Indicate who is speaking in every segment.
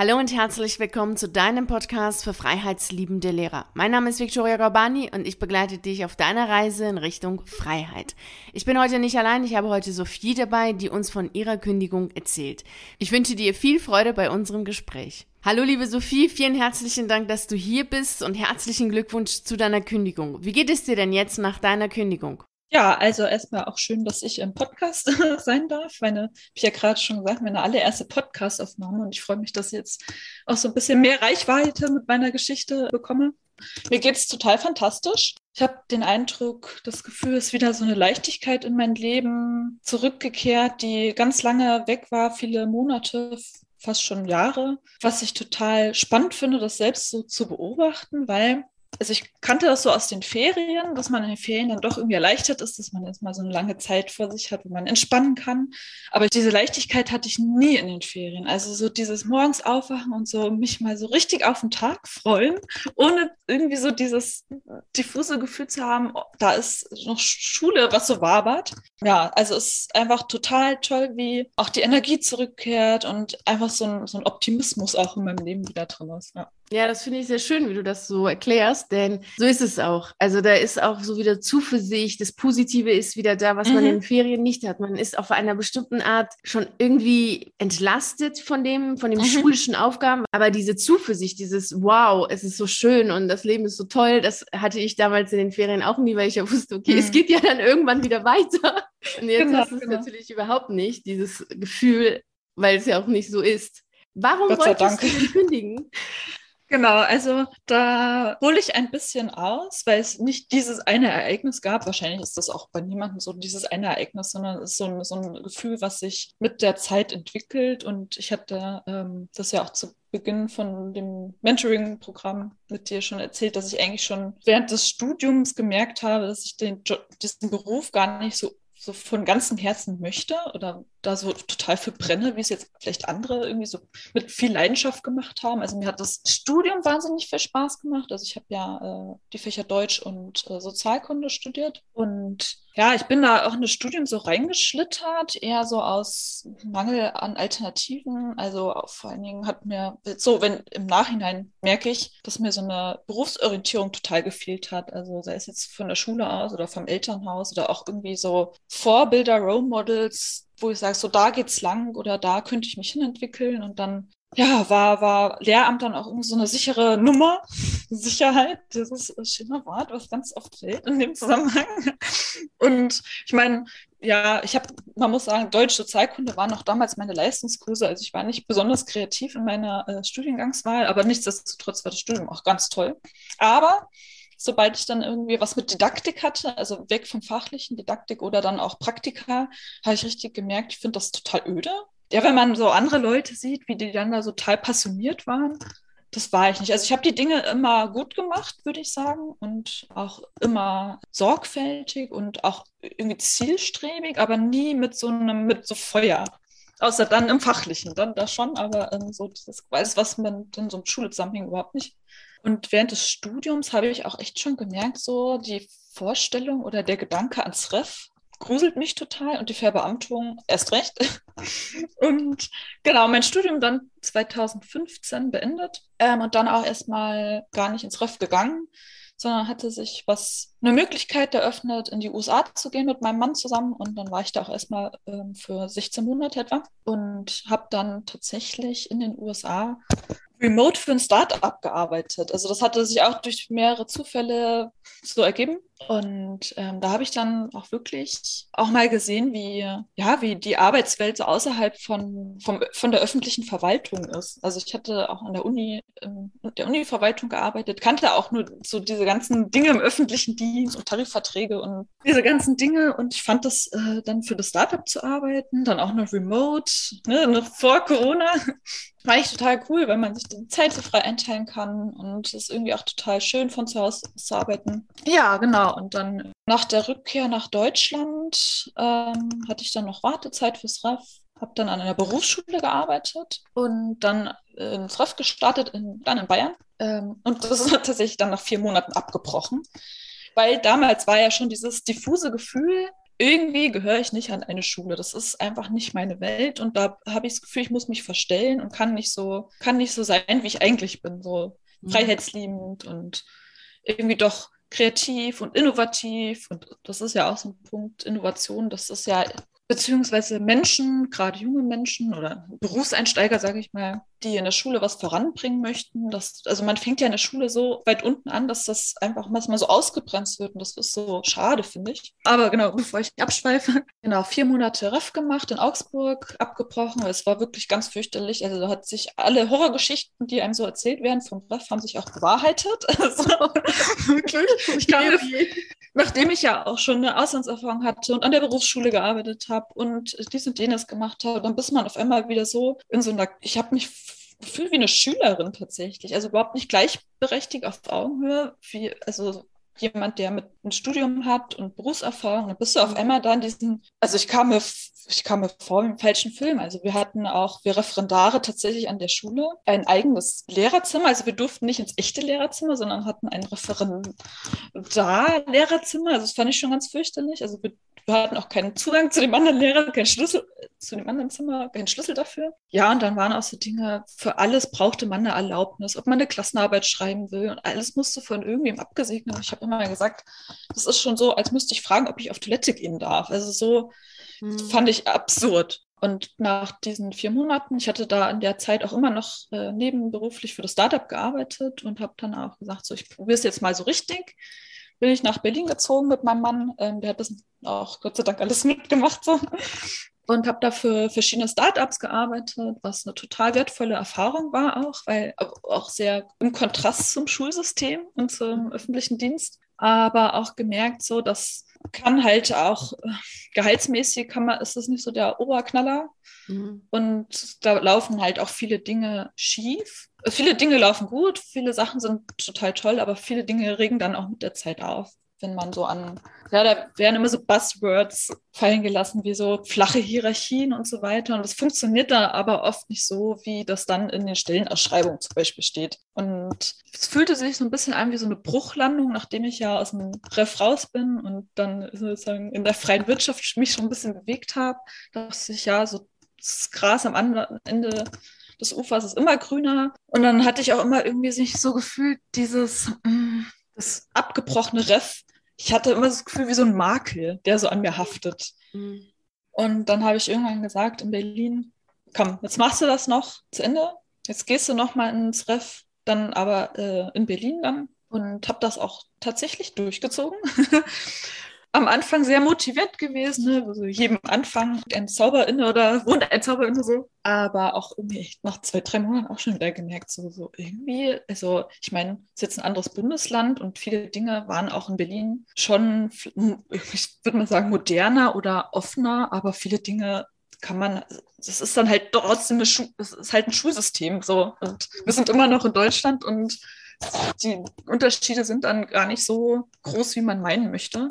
Speaker 1: Hallo und herzlich willkommen zu deinem Podcast für freiheitsliebende Lehrer. Mein Name ist Victoria Gorbani und ich begleite dich auf deiner Reise in Richtung Freiheit. Ich bin heute nicht allein, ich habe heute Sophie dabei, die uns von ihrer Kündigung erzählt. Ich wünsche dir viel Freude bei unserem Gespräch. Hallo liebe Sophie, vielen herzlichen Dank, dass du hier bist und herzlichen Glückwunsch zu deiner Kündigung. Wie geht es dir denn jetzt nach deiner Kündigung?
Speaker 2: Ja, also erstmal auch schön, dass ich im Podcast sein darf. Meine, ich ja gerade schon gesagt, meine allererste Podcast-Aufnahme und ich freue mich, dass ich jetzt auch so ein bisschen mehr Reichweite mit meiner Geschichte bekomme. Mir geht es total fantastisch. Ich habe den Eindruck, das Gefühl, ist wieder so eine Leichtigkeit in mein Leben zurückgekehrt, die ganz lange weg war, viele Monate, fast schon Jahre. Was ich total spannend finde, das selbst so zu beobachten, weil also ich kannte das so aus den Ferien, dass man in den Ferien dann doch irgendwie erleichtert ist, dass man jetzt mal so eine lange Zeit vor sich hat, wo man entspannen kann. Aber diese Leichtigkeit hatte ich nie in den Ferien. Also so dieses morgens aufwachen und so mich mal so richtig auf den Tag freuen, ohne irgendwie so dieses diffuse Gefühl zu haben, oh, da ist noch Schule, was so wabert. Ja, also es ist einfach total toll, wie auch die Energie zurückkehrt und einfach so ein, so ein Optimismus auch in meinem Leben wieder drin ist. Ja.
Speaker 1: Ja, das finde ich sehr schön, wie du das so erklärst, denn so ist es auch. Also da ist auch so wieder Zuversicht, das Positive ist wieder da, was mhm. man in den Ferien nicht hat. Man ist auf einer bestimmten Art schon irgendwie entlastet von dem, von den mhm. schulischen Aufgaben, aber diese Zuversicht, dieses Wow, es ist so schön und das Leben ist so toll, das hatte ich damals in den Ferien auch nie, weil ich ja wusste, okay, mhm. es geht ja dann irgendwann wieder weiter. Und jetzt genau, hast du es genau. natürlich überhaupt nicht, dieses Gefühl, weil es ja auch nicht so ist. Warum wolltest Dank. du kündigen?
Speaker 2: Genau, also da hole ich ein bisschen aus, weil es nicht dieses eine Ereignis gab. Wahrscheinlich ist das auch bei niemandem so dieses eine Ereignis, sondern es ist so ein, so ein Gefühl, was sich mit der Zeit entwickelt. Und ich hatte ähm, das ja auch zu Beginn von dem Mentoring-Programm mit dir schon erzählt, dass ich eigentlich schon während des Studiums gemerkt habe, dass ich den diesen Beruf gar nicht so so von ganzem Herzen möchte oder da so total für brenne, wie es jetzt vielleicht andere irgendwie so mit viel Leidenschaft gemacht haben. Also mir hat das Studium wahnsinnig viel Spaß gemacht. Also ich habe ja äh, die Fächer Deutsch und äh, Sozialkunde studiert und ja, ich bin da auch in das Studium so reingeschlittert, eher so aus Mangel an Alternativen. Also vor allen Dingen hat mir so, wenn im Nachhinein merke ich, dass mir so eine Berufsorientierung total gefehlt hat. Also sei es jetzt von der Schule aus oder vom Elternhaus oder auch irgendwie so Vorbilder, Role Models, wo ich sage, so da geht's lang oder da könnte ich mich hinentwickeln und dann ja, war, war Lehramt dann auch irgendwie so eine sichere Nummer. Sicherheit, das ist ein schöner Wort, was ganz oft fällt in dem Zusammenhang. Und ich meine, ja, ich habe, man muss sagen, Deutsch Sozialkunde waren noch damals meine Leistungskurse. Also ich war nicht besonders kreativ in meiner äh, Studiengangswahl, aber nichtsdestotrotz war das Studium auch ganz toll. Aber sobald ich dann irgendwie was mit Didaktik hatte, also weg vom fachlichen Didaktik oder dann auch Praktika, habe ich richtig gemerkt, ich finde das total öde. Ja, wenn man so andere Leute sieht, wie die dann da so total passioniert waren, das war ich nicht. Also ich habe die Dinge immer gut gemacht, würde ich sagen, und auch immer sorgfältig und auch irgendwie zielstrebig, aber nie mit so einem, mit so Feuer. Außer dann im Fachlichen, dann da schon, aber ähm, so das weiß, was man in so einem Schule zusammenhängt, überhaupt nicht. Und während des Studiums habe ich auch echt schon gemerkt, so die Vorstellung oder der Gedanke ans Ref gruselt mich total und die Verbeamtung erst recht. und genau, mein Studium dann 2015 beendet ähm, und dann auch erstmal gar nicht ins Ref gegangen, sondern hatte sich was, eine Möglichkeit eröffnet, in die USA zu gehen mit meinem Mann zusammen. Und dann war ich da auch erstmal ähm, für 16 Monate etwa und habe dann tatsächlich in den USA remote für ein Startup gearbeitet. Also das hatte sich auch durch mehrere Zufälle so ergeben. Und ähm, da habe ich dann auch wirklich auch mal gesehen, wie, ja, wie die Arbeitswelt so außerhalb von, vom, von der öffentlichen Verwaltung ist. Also ich hatte auch an der Uni, in der Uni-Verwaltung gearbeitet, kannte auch nur so diese ganzen Dinge im öffentlichen Dienst und Tarifverträge und diese ganzen Dinge. Und ich fand das äh, dann für das Startup zu arbeiten, dann auch noch remote, ne, noch vor Corona, war ich total cool, weil man sich die Zeit so frei einteilen kann und es ist irgendwie auch total schön von zu Hause zu arbeiten. Ja, genau. Und dann nach der Rückkehr nach Deutschland ähm, hatte ich dann noch Wartezeit fürs RAF, habe dann an einer Berufsschule gearbeitet und dann ins RAF gestartet, in, dann in Bayern. Ähm, und das ist tatsächlich dann nach vier Monaten abgebrochen, weil damals war ja schon dieses diffuse Gefühl, irgendwie gehöre ich nicht an eine Schule. Das ist einfach nicht meine Welt und da habe ich das Gefühl, ich muss mich verstellen und kann nicht so, kann nicht so sein, wie ich eigentlich bin, so mhm. freiheitsliebend und irgendwie doch kreativ und innovativ. Und das ist ja auch so ein Punkt, Innovation, das ist ja beziehungsweise Menschen, gerade junge Menschen oder Berufseinsteiger, sage ich mal, die in der Schule was voranbringen möchten. Das, also man fängt ja in der Schule so weit unten an, dass das einfach manchmal so ausgebremst wird und das ist so schade, finde ich. Aber genau, bevor ich abschweife, genau, vier Monate Ref gemacht in Augsburg, abgebrochen. Es war wirklich ganz fürchterlich. Also da hat sich alle Horrorgeschichten, die einem so erzählt werden vom Ref, haben sich auch bewahrheitet. Also, wirklich. Ich kam, nachdem ich ja auch schon eine Auslandserfahrung hatte und an der Berufsschule gearbeitet habe und dies und jenes gemacht habe, dann bist man auf einmal wieder so in so einer, ich habe mich gefühlt wie eine Schülerin tatsächlich, also überhaupt nicht gleichberechtigt auf Augenhöhe, wie, also jemand, der mit einem Studium hat und Berufserfahrung, dann bist du auf einmal da in diesen, also ich kam mir, ich kam mir vor im falschen Film. Also wir hatten auch, wir Referendare tatsächlich an der Schule ein eigenes Lehrerzimmer. Also wir durften nicht ins echte Lehrerzimmer, sondern hatten ein Referendar-Lehrerzimmer. Also das fand ich schon ganz fürchterlich. Also wir wir hatten auch keinen Zugang zu dem anderen Lehrer, keinen Schlüssel zu dem anderen Zimmer, keinen Schlüssel dafür. Ja, und dann waren auch so Dinge, für alles brauchte man eine Erlaubnis, ob man eine Klassenarbeit schreiben will und alles musste von irgendwem abgesegnet. Ich habe immer gesagt, das ist schon so, als müsste ich fragen, ob ich auf Toilette gehen darf. Also so hm. fand ich absurd. Und nach diesen vier Monaten, ich hatte da in der Zeit auch immer noch äh, nebenberuflich für das Startup gearbeitet und habe dann auch gesagt, so ich probiere es jetzt mal so richtig bin ich nach Berlin gezogen mit meinem Mann. Ähm, der hat das auch Gott sei Dank alles mitgemacht so. Und habe da für verschiedene Startups gearbeitet, was eine total wertvolle Erfahrung war auch, weil auch sehr im Kontrast zum Schulsystem und zum öffentlichen Dienst. Aber auch gemerkt, so dass kann halt auch äh, gehaltsmäßig kann man, ist das nicht so der Oberknaller. Mhm. Und da laufen halt auch viele Dinge schief viele Dinge laufen gut, viele Sachen sind total toll, aber viele Dinge regen dann auch mit der Zeit auf. Wenn man so an, ja, da werden immer so Buzzwords fallen gelassen, wie so flache Hierarchien und so weiter. Und das funktioniert da aber oft nicht so, wie das dann in den Stellenausschreibungen zum Beispiel steht. Und es fühlte sich so ein bisschen an wie so eine Bruchlandung, nachdem ich ja aus dem Ref raus bin und dann sozusagen in der freien Wirtschaft mich schon ein bisschen bewegt habe, dass ich ja so das Gras am Ende des Ufers ist immer grüner. Und dann hatte ich auch immer irgendwie sich so gefühlt, dieses, mm, das abgebrochene Ref. Ich hatte immer das Gefühl wie so ein Makel, der so an mir haftet. Mhm. Und dann habe ich irgendwann gesagt in Berlin, komm, jetzt machst du das noch zu Ende. Jetzt gehst du noch mal ins Ref, dann aber äh, in Berlin dann. Und habe das auch tatsächlich durchgezogen. am Anfang sehr motiviert gewesen, ne? also jedem Anfang ein Zauber inne oder wohnt ein Zauber inne so. Aber auch irgendwie nach zwei, drei Monaten auch schon wieder gemerkt, so, so irgendwie, also ich meine, es ist jetzt ein anderes Bundesland und viele Dinge waren auch in Berlin schon, ich würde mal sagen, moderner oder offener, aber viele Dinge kann man, das ist dann halt trotzdem eine Schu das ist halt ein Schulsystem so. Und wir sind immer noch in Deutschland und die Unterschiede sind dann gar nicht so groß, wie man meinen möchte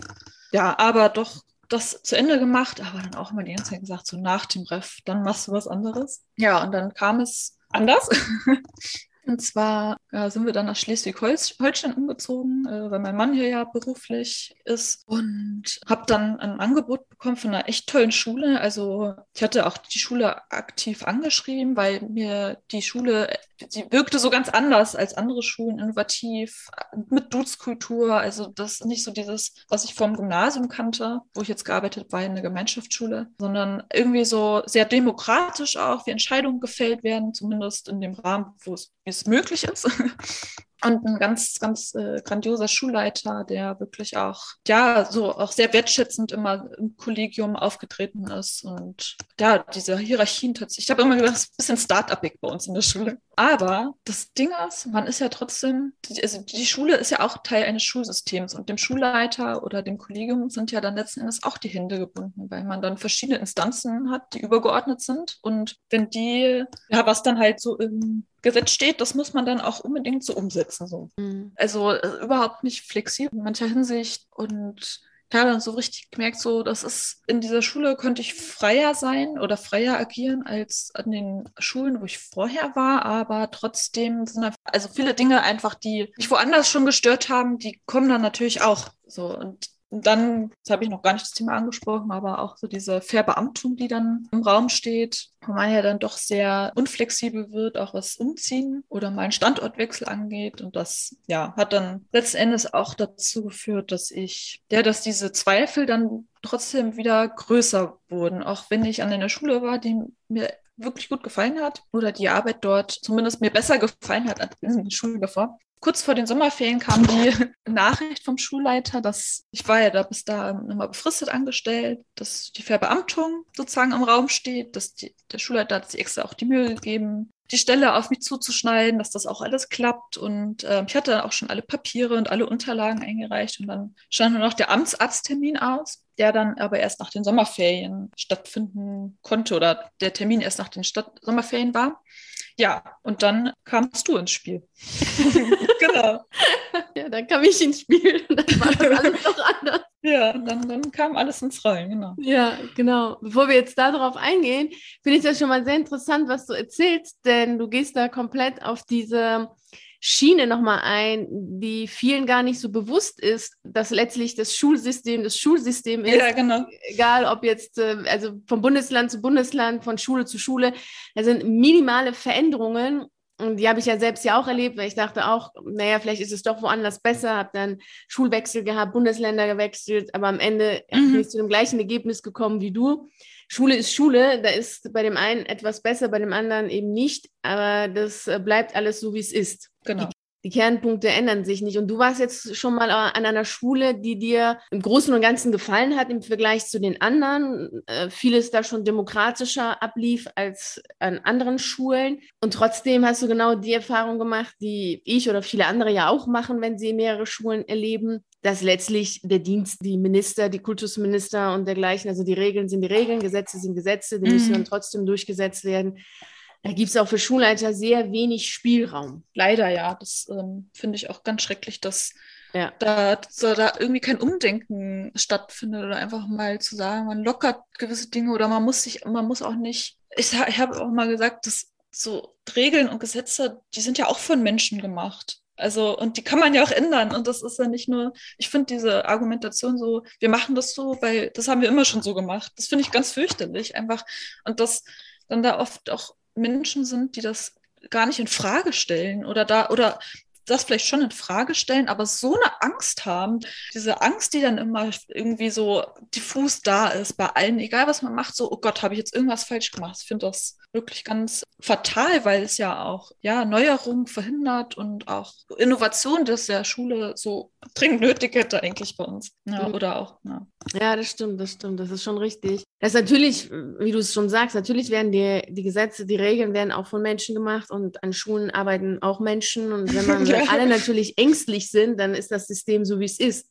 Speaker 2: ja, aber doch das zu Ende gemacht, aber dann auch immer die ganze Zeit gesagt, so nach dem Ref, dann machst du was anderes. Ja, und dann kam es anders. Und zwar ja, sind wir dann nach Schleswig-Holstein umgezogen, äh, weil mein Mann hier ja beruflich ist und habe dann ein Angebot bekommen von einer echt tollen Schule. Also ich hatte auch die Schule aktiv angeschrieben, weil mir die Schule, sie wirkte so ganz anders als andere Schulen, innovativ, mit Duzkultur. Also das nicht so dieses, was ich vom Gymnasium kannte, wo ich jetzt gearbeitet war in der Gemeinschaftsschule, sondern irgendwie so sehr demokratisch auch, wie Entscheidungen gefällt werden, zumindest in dem Rahmen, wo es es möglich ist. Und ein ganz, ganz äh, grandioser Schulleiter, der wirklich auch, ja, so auch sehr wertschätzend immer im Kollegium aufgetreten ist. Und ja, diese Hierarchien tatsächlich. Ich habe immer gedacht, es ist ein bisschen Start-upig bei uns in der Schule. Aber das Ding ist, man ist ja trotzdem, also die Schule ist ja auch Teil eines Schulsystems und dem Schulleiter oder dem Kollegium sind ja dann letzten Endes auch die Hände gebunden, weil man dann verschiedene Instanzen hat, die übergeordnet sind. Und wenn die, ja, was dann halt so im Gesetz steht, das muss man dann auch unbedingt so umsetzen. So. Mhm. Also äh, überhaupt nicht flexibel in mancher Hinsicht und ja, dann so richtig gemerkt, so, das ist in dieser Schule könnte ich freier sein oder freier agieren als an den Schulen, wo ich vorher war, aber trotzdem sind also viele Dinge einfach, die mich woanders schon gestört haben, die kommen dann natürlich auch so und dann, das habe ich noch gar nicht das Thema angesprochen, aber auch so diese Verbeamtung, die dann im Raum steht, wo man ja dann doch sehr unflexibel wird, auch was Umziehen oder mal einen Standortwechsel angeht. Und das, ja, hat dann letzten Endes auch dazu geführt, dass ich, ja, dass diese Zweifel dann trotzdem wieder größer wurden, auch wenn ich an einer Schule war, die mir wirklich gut gefallen hat oder die Arbeit dort zumindest mir besser gefallen hat als in den Schulen davor kurz vor den Sommerferien kam die Nachricht vom Schulleiter, dass ich war ja da bis da nochmal befristet angestellt, dass die Verbeamtung sozusagen im Raum steht, dass die, der Schulleiter hat sich extra auch die Mühe gegeben, die Stelle auf mich zuzuschneiden, dass das auch alles klappt. Und äh, ich hatte dann auch schon alle Papiere und alle Unterlagen eingereicht und dann stand nur noch der Amtsarzttermin aus, der dann aber erst nach den Sommerferien stattfinden konnte oder der Termin erst nach den Stadt Sommerferien war. Ja, und dann kamst du ins Spiel.
Speaker 1: genau. Ja, dann kam ich ins Spiel und dann war das alles noch anders.
Speaker 2: Ja, dann, dann kam alles ins Rollen, genau.
Speaker 1: Ja, genau. Bevor wir jetzt darauf eingehen, finde ich das schon mal sehr interessant, was du erzählst, denn du gehst da komplett auf diese Schiene nochmal ein, die vielen gar nicht so bewusst ist, dass letztlich das Schulsystem das Schulsystem ist.
Speaker 2: Ja, genau.
Speaker 1: Egal, ob jetzt äh, also von Bundesland zu Bundesland, von Schule zu Schule. Da sind minimale Veränderungen. Und die habe ich ja selbst ja auch erlebt, weil ich dachte auch, naja, vielleicht ist es doch woanders besser, habe dann Schulwechsel gehabt, Bundesländer gewechselt, aber am Ende mhm. bin ich zu dem gleichen Ergebnis gekommen wie du. Schule ist Schule, da ist bei dem einen etwas besser, bei dem anderen eben nicht, aber das äh, bleibt alles so, wie es ist.
Speaker 2: Genau.
Speaker 1: Die, die Kernpunkte ändern sich nicht. Und du warst jetzt schon mal an einer Schule, die dir im Großen und Ganzen gefallen hat im Vergleich zu den anderen. Äh, vieles da schon demokratischer ablief als an anderen Schulen. Und trotzdem hast du genau die Erfahrung gemacht, die ich oder viele andere ja auch machen, wenn sie mehrere Schulen erleben dass letztlich der Dienst, die Minister, die Kultusminister und dergleichen, also die Regeln sind die Regeln, Gesetze sind Gesetze, die mhm. müssen dann trotzdem durchgesetzt werden. Da gibt es auch für Schulleiter sehr wenig Spielraum.
Speaker 2: Leider ja, das ähm, finde ich auch ganz schrecklich, dass ja. da, da irgendwie kein Umdenken stattfindet oder einfach mal zu sagen, man lockert gewisse Dinge oder man muss sich, man muss auch nicht, ich, ich habe auch mal gesagt, dass so Regeln und Gesetze, die sind ja auch von Menschen gemacht. Also, und die kann man ja auch ändern. Und das ist ja nicht nur, ich finde diese Argumentation so, wir machen das so, weil das haben wir immer schon so gemacht. Das finde ich ganz fürchterlich einfach. Und dass dann da oft auch Menschen sind, die das gar nicht in Frage stellen oder da, oder das vielleicht schon in Frage stellen, aber so eine Angst haben, diese Angst, die dann immer irgendwie so diffus da ist bei allen, egal was man macht, so, oh Gott, habe ich jetzt irgendwas falsch gemacht. Ich finde das wirklich ganz fatal, weil es ja auch ja, Neuerungen verhindert und auch Innovation, das der Schule so dringend nötig hätte eigentlich bei uns. Ja, mhm. oder auch. Ja.
Speaker 1: ja, das stimmt, das stimmt, das ist schon richtig. Das ist natürlich, wie du es schon sagst, natürlich werden die, die Gesetze, die Regeln werden auch von Menschen gemacht und an Schulen arbeiten auch Menschen. Und wenn man ja. alle natürlich ängstlich sind, dann ist das System so, wie es ist.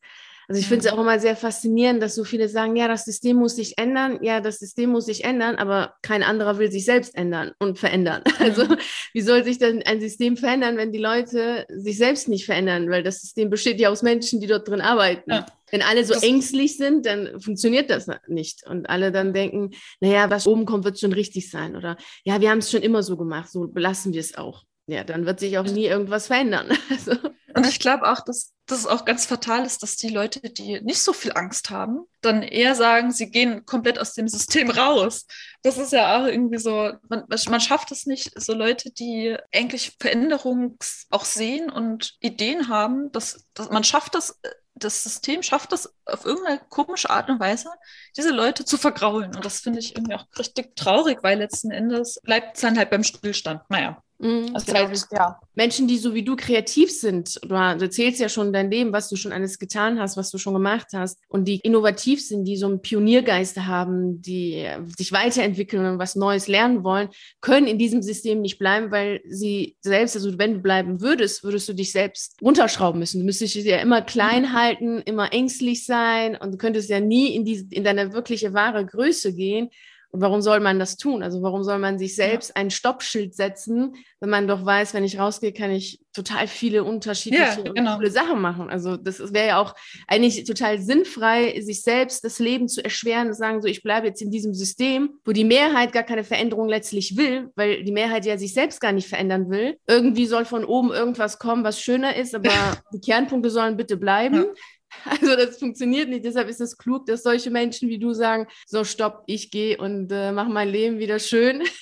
Speaker 1: Also ich finde es mhm. auch immer sehr faszinierend, dass so viele sagen, ja, das System muss sich ändern, ja, das System muss sich ändern, aber kein anderer will sich selbst ändern und verändern. Also mhm. wie soll sich denn ein System verändern, wenn die Leute sich selbst nicht verändern? Weil das System besteht ja aus Menschen, die dort drin arbeiten. Ja. Wenn alle so das ängstlich sind, dann funktioniert das nicht. Und alle dann denken, naja, was oben kommt, wird schon richtig sein. Oder ja, wir haben es schon immer so gemacht, so belassen wir es auch. Ja, dann wird sich auch nie irgendwas verändern. Also.
Speaker 2: Und ich glaube auch, dass das auch ganz fatal ist, dass die Leute, die nicht so viel Angst haben, dann eher sagen, sie gehen komplett aus dem System raus. Das ist ja auch irgendwie so, man, man schafft es nicht, so Leute, die eigentlich Veränderungen auch sehen und Ideen haben, dass, dass man schafft das das System schafft es auf irgendeine komische Art und Weise, diese Leute zu vergraulen. Und das finde ich irgendwie auch richtig traurig, weil letzten Endes bleibt es dann halt beim Stillstand. Naja.
Speaker 1: Mhm, also genau. halt, ja. Menschen, die so wie du kreativ sind, du erzählst ja schon dein Leben, was du schon alles getan hast, was du schon gemacht hast und die innovativ sind, die so einen Pioniergeist haben, die sich weiterentwickeln und was Neues lernen wollen, können in diesem System nicht bleiben, weil sie selbst, also wenn du bleiben würdest, würdest du dich selbst runterschrauben müssen. Du müsstest dich ja immer klein mhm. halten, immer ängstlich sein und du könntest ja nie in, die, in deine wirkliche wahre Größe gehen. Und warum soll man das tun? Also warum soll man sich selbst ja. ein Stoppschild setzen, wenn man doch weiß, wenn ich rausgehe, kann ich total viele unterschiedliche ja, genau. coole Sachen machen. Also das wäre ja auch eigentlich total sinnfrei, sich selbst das Leben zu erschweren und sagen, so ich bleibe jetzt in diesem System, wo die Mehrheit gar keine Veränderung letztlich will, weil die Mehrheit ja sich selbst gar nicht verändern will. Irgendwie soll von oben irgendwas kommen, was schöner ist, aber die Kernpunkte sollen bitte bleiben. Ja Also das funktioniert nicht. Deshalb ist es klug, dass solche Menschen wie du sagen, so stopp, ich gehe und äh, mache mein Leben wieder schön.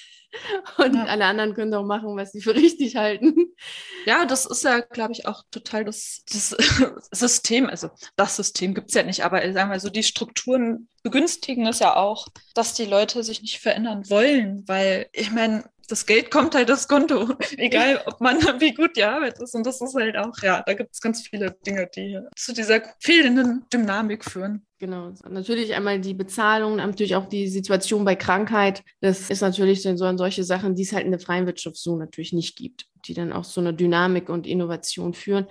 Speaker 1: Und ja. alle anderen können doch machen, was sie für richtig halten.
Speaker 2: Ja, das ist ja, glaube ich, auch total das, das System. Also das System gibt es ja nicht, aber sagen wir so, die Strukturen begünstigen es ja auch, dass die Leute sich nicht verändern wollen, weil ich meine, das Geld kommt halt das Konto, egal ob man wie gut die Arbeit ist. Und das ist halt auch, ja, da gibt es ganz viele Dinge, die zu dieser fehlenden Dynamik führen.
Speaker 1: Genau. Natürlich einmal die Bezahlung, natürlich auch die Situation bei Krankheit. Das ist natürlich so solche Sachen, die es halt in der freien Wirtschaft so natürlich nicht gibt, die dann auch so eine Dynamik und Innovation führen.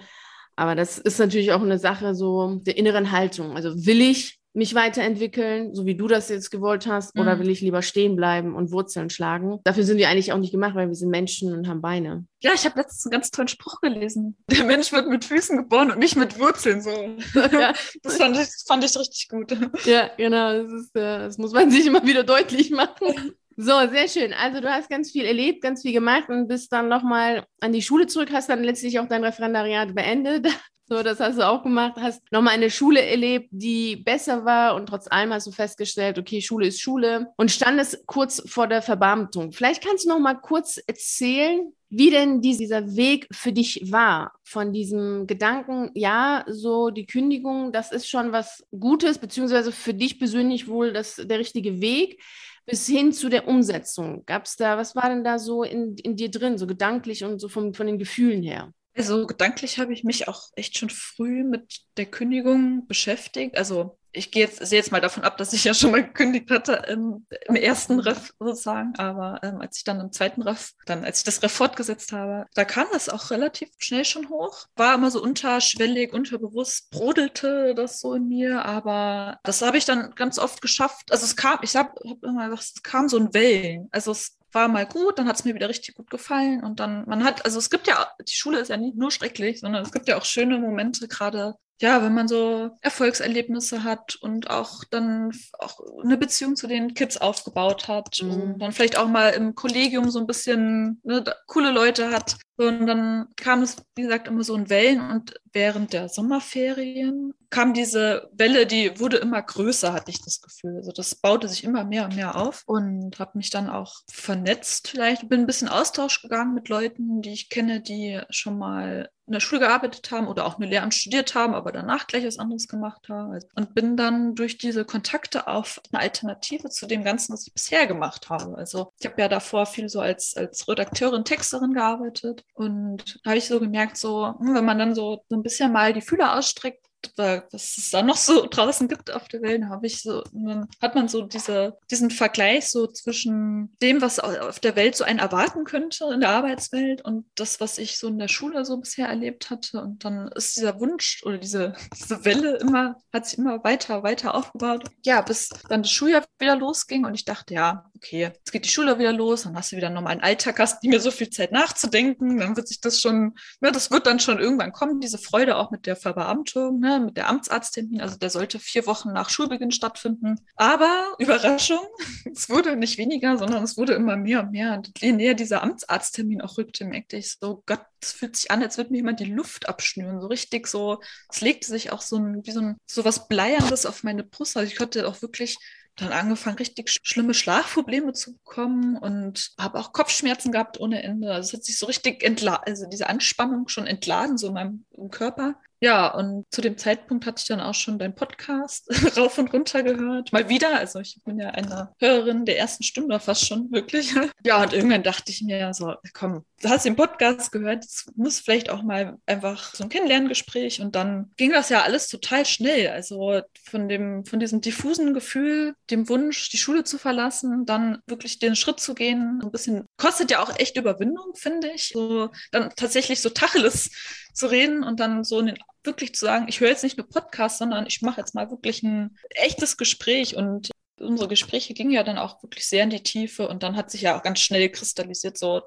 Speaker 1: Aber das ist natürlich auch eine Sache so der inneren Haltung. Also will ich mich weiterentwickeln, so wie du das jetzt gewollt hast, mhm. oder will ich lieber stehen bleiben und Wurzeln schlagen? Dafür sind wir eigentlich auch nicht gemacht, weil wir sind Menschen und haben Beine.
Speaker 2: Ja, ich habe letztens einen ganz tollen Spruch gelesen. Der Mensch wird mit Füßen geboren und nicht mit Wurzeln. So. Ja. Das fand ich, fand ich richtig gut.
Speaker 1: Ja, genau. Das, ist, äh, das muss man sich immer wieder deutlich machen. So, sehr schön. Also du hast ganz viel erlebt, ganz viel gemacht und bist dann nochmal an die Schule zurück, hast dann letztlich auch dein Referendariat beendet. So, das hast du auch gemacht. Hast nochmal eine Schule erlebt, die besser war und trotz allem hast du festgestellt, okay, Schule ist Schule und standest kurz vor der Verbeamtung. Vielleicht kannst du noch mal kurz erzählen, wie denn dieser Weg für dich war, von diesem Gedanken, ja, so die Kündigung, das ist schon was Gutes, beziehungsweise für dich persönlich wohl das, der richtige Weg, bis hin zu der Umsetzung. Gab es da, was war denn da so in, in dir drin, so gedanklich und so vom, von den Gefühlen her?
Speaker 2: Also gedanklich habe ich mich auch echt schon früh mit der Kündigung beschäftigt. Also ich gehe jetzt, sehe jetzt mal davon ab, dass ich ja schon mal gekündigt hatte im, im ersten Ref sozusagen, aber ähm, als ich dann im zweiten Ref, dann als ich das Ref fortgesetzt habe, da kam das auch relativ schnell schon hoch. War immer so unterschwellig, unterbewusst, brodelte das so in mir, aber das habe ich dann ganz oft geschafft. Also es kam, ich habe hab immer gesagt, es kam so in Wellen. Also es war mal gut, dann hat es mir wieder richtig gut gefallen und dann, man hat, also es gibt ja, die Schule ist ja nicht nur schrecklich, sondern es gibt ja auch schöne Momente, gerade ja, wenn man so Erfolgserlebnisse hat und auch dann auch eine Beziehung zu den Kids aufgebaut hat mhm. und dann vielleicht auch mal im Kollegium so ein bisschen ne, coole Leute hat. Und dann kam es, wie gesagt, immer so in Wellen und während der Sommerferien kam diese Welle, die wurde immer größer, hatte ich das Gefühl. Also das baute sich immer mehr und mehr auf und habe mich dann auch vernetzt. Vielleicht bin ein bisschen Austausch gegangen mit Leuten, die ich kenne, die schon mal in der Schule gearbeitet haben oder auch eine Lehramt studiert haben, aber danach gleich was anderes gemacht haben. Und bin dann durch diese Kontakte auf eine Alternative zu dem Ganzen, was ich bisher gemacht habe. Also ich habe ja davor viel so als, als Redakteurin, Texterin gearbeitet und da habe ich so gemerkt, so, hm, wenn man dann so, so ein bisschen mal die Fühler ausstreckt, was es da noch so draußen gibt auf der Welt, habe ich so, dann hat man so diese, diesen Vergleich so zwischen dem, was auf der Welt so einen erwarten könnte in der Arbeitswelt und das, was ich so in der Schule so bisher erlebt hatte. Und dann ist dieser Wunsch oder diese, diese Welle immer, hat sich immer weiter, weiter aufgebaut. Ja, bis dann das Schuljahr wieder losging und ich dachte, ja, okay, jetzt geht die Schule wieder los, dann hast du wieder nochmal einen Alltag, hast nicht mehr so viel Zeit nachzudenken, dann wird sich das schon, ne, das wird dann schon irgendwann kommen, diese Freude auch mit der Verbeamtung, ne, mit der Amtsarzttermin, also der sollte vier Wochen nach Schulbeginn stattfinden. Aber Überraschung, es wurde nicht weniger, sondern es wurde immer mehr und mehr. Und je näher dieser Amtsarzttermin auch rückte, merkte ich so, Gott, es fühlt sich an, als würde mir jemand die Luft abschnüren. So richtig so, es legte sich auch so ein, wie so ein, so was Bleierndes auf meine Brust. Also ich konnte auch wirklich dann angefangen, richtig schlimme Schlafprobleme zu bekommen und habe auch Kopfschmerzen gehabt ohne Ende. Also es hat sich so richtig entladen, also diese Anspannung schon entladen, so in meinem Körper. Ja, und zu dem Zeitpunkt hatte ich dann auch schon deinen Podcast rauf und runter gehört. Mal wieder. Also ich bin ja eine Hörerin der ersten Stunde fast schon, wirklich. Ja, und irgendwann dachte ich mir so, komm, du hast den Podcast gehört, es muss vielleicht auch mal einfach so ein Kennenlerngespräch. Und dann ging das ja alles total schnell. Also von dem, von diesem diffusen Gefühl, dem Wunsch, die Schule zu verlassen, dann wirklich den Schritt zu gehen, ein bisschen, kostet ja auch echt Überwindung, finde ich. So, dann tatsächlich so Tacheles zu reden und dann so den, wirklich zu sagen, ich höre jetzt nicht nur Podcast, sondern ich mache jetzt mal wirklich ein echtes Gespräch und unsere Gespräche gingen ja dann auch wirklich sehr in die Tiefe und dann hat sich ja auch ganz schnell kristallisiert, so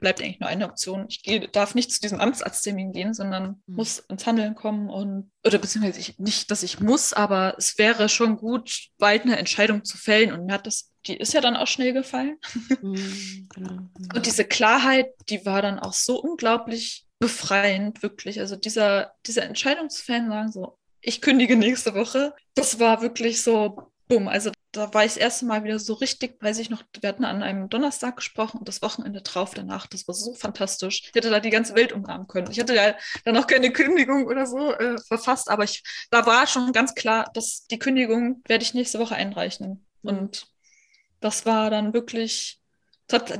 Speaker 2: bleibt eigentlich nur eine Option. Ich gehe, darf nicht zu diesem Amtsarzttermin gehen, sondern mhm. muss ins Handeln kommen und oder beziehungsweise ich, nicht, dass ich muss, aber es wäre schon gut, bald eine Entscheidung zu fällen und mir hat das die ist ja dann auch schnell gefallen. Mhm, genau. Und diese Klarheit, die war dann auch so unglaublich befreiend, wirklich. Also dieser, diese Entscheidung zu fällen, sagen so, ich kündige nächste Woche. Das war wirklich so, bumm. Also da war ich das erste Mal wieder so richtig, weiß ich noch, wir hatten an einem Donnerstag gesprochen und das Wochenende drauf danach, das war so fantastisch. Ich hätte da die ganze Welt umarmen können. Ich hatte ja dann noch keine Kündigung oder so äh, verfasst, aber ich, da war schon ganz klar, dass die Kündigung werde ich nächste Woche einreichen. Mhm. Und das war dann wirklich,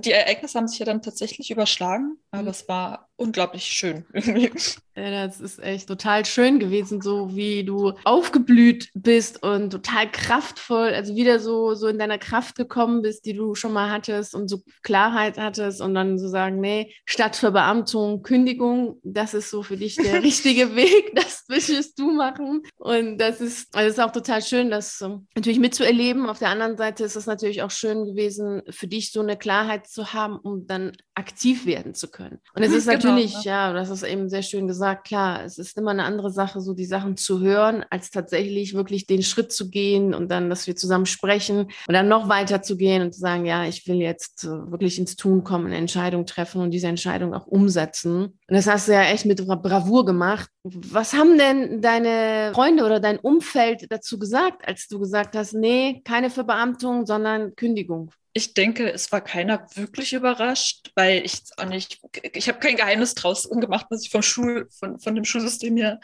Speaker 2: die Ereignisse haben sich ja dann tatsächlich überschlagen, aber mhm. es war unglaublich schön.
Speaker 1: Ja, das ist echt total schön gewesen, so wie du aufgeblüht bist und total kraftvoll, also wieder so, so in deiner Kraft gekommen bist, die du schon mal hattest und so Klarheit hattest und dann so sagen, nee, statt Verbeamtung, Kündigung, das ist so für dich der richtige Weg, das willst du machen. Und das ist, also ist auch total schön, das um, natürlich mitzuerleben. Auf der anderen Seite ist es natürlich auch schön gewesen, für dich so eine Klarheit zu haben, um dann aktiv werden zu können. Und es ist natürlich, ne? ja, das ist eben sehr schön gesagt, klar, es ist immer eine andere Sache, so die Sachen zu hören, als tatsächlich wirklich den Schritt zu gehen und dann, dass wir zusammen sprechen und dann noch weiter zu gehen und zu sagen, ja, ich will jetzt äh, wirklich ins Tun kommen, eine Entscheidung treffen und diese Entscheidung auch umsetzen. Und das hast du ja echt mit Bravour gemacht. Was haben denn deine Freunde oder dein Umfeld dazu gesagt, als du gesagt hast, nee, keine Verbeamtung, sondern Kündigung?
Speaker 2: ich denke, es war keiner wirklich überrascht, weil ich auch nicht, ich habe kein Geheimnis draus gemacht, was ich vom Schul, von, von dem Schulsystem hier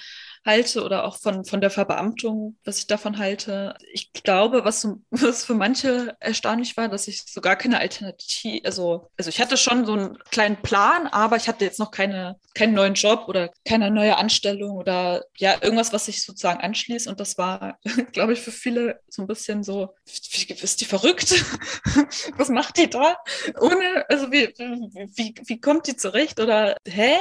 Speaker 2: halte oder auch von, von der Verbeamtung, was ich davon halte. Ich glaube, was, was für manche erstaunlich war, dass ich so gar keine Alternative, also, also ich hatte schon so einen kleinen Plan, aber ich hatte jetzt noch keine, keinen neuen Job oder keine neue Anstellung oder ja, irgendwas, was sich sozusagen anschließt. Und das war, glaube ich, für viele so ein bisschen so, ist die verrückt? was macht die da? Ohne, also wie, wie, wie kommt die zurecht? Oder hä?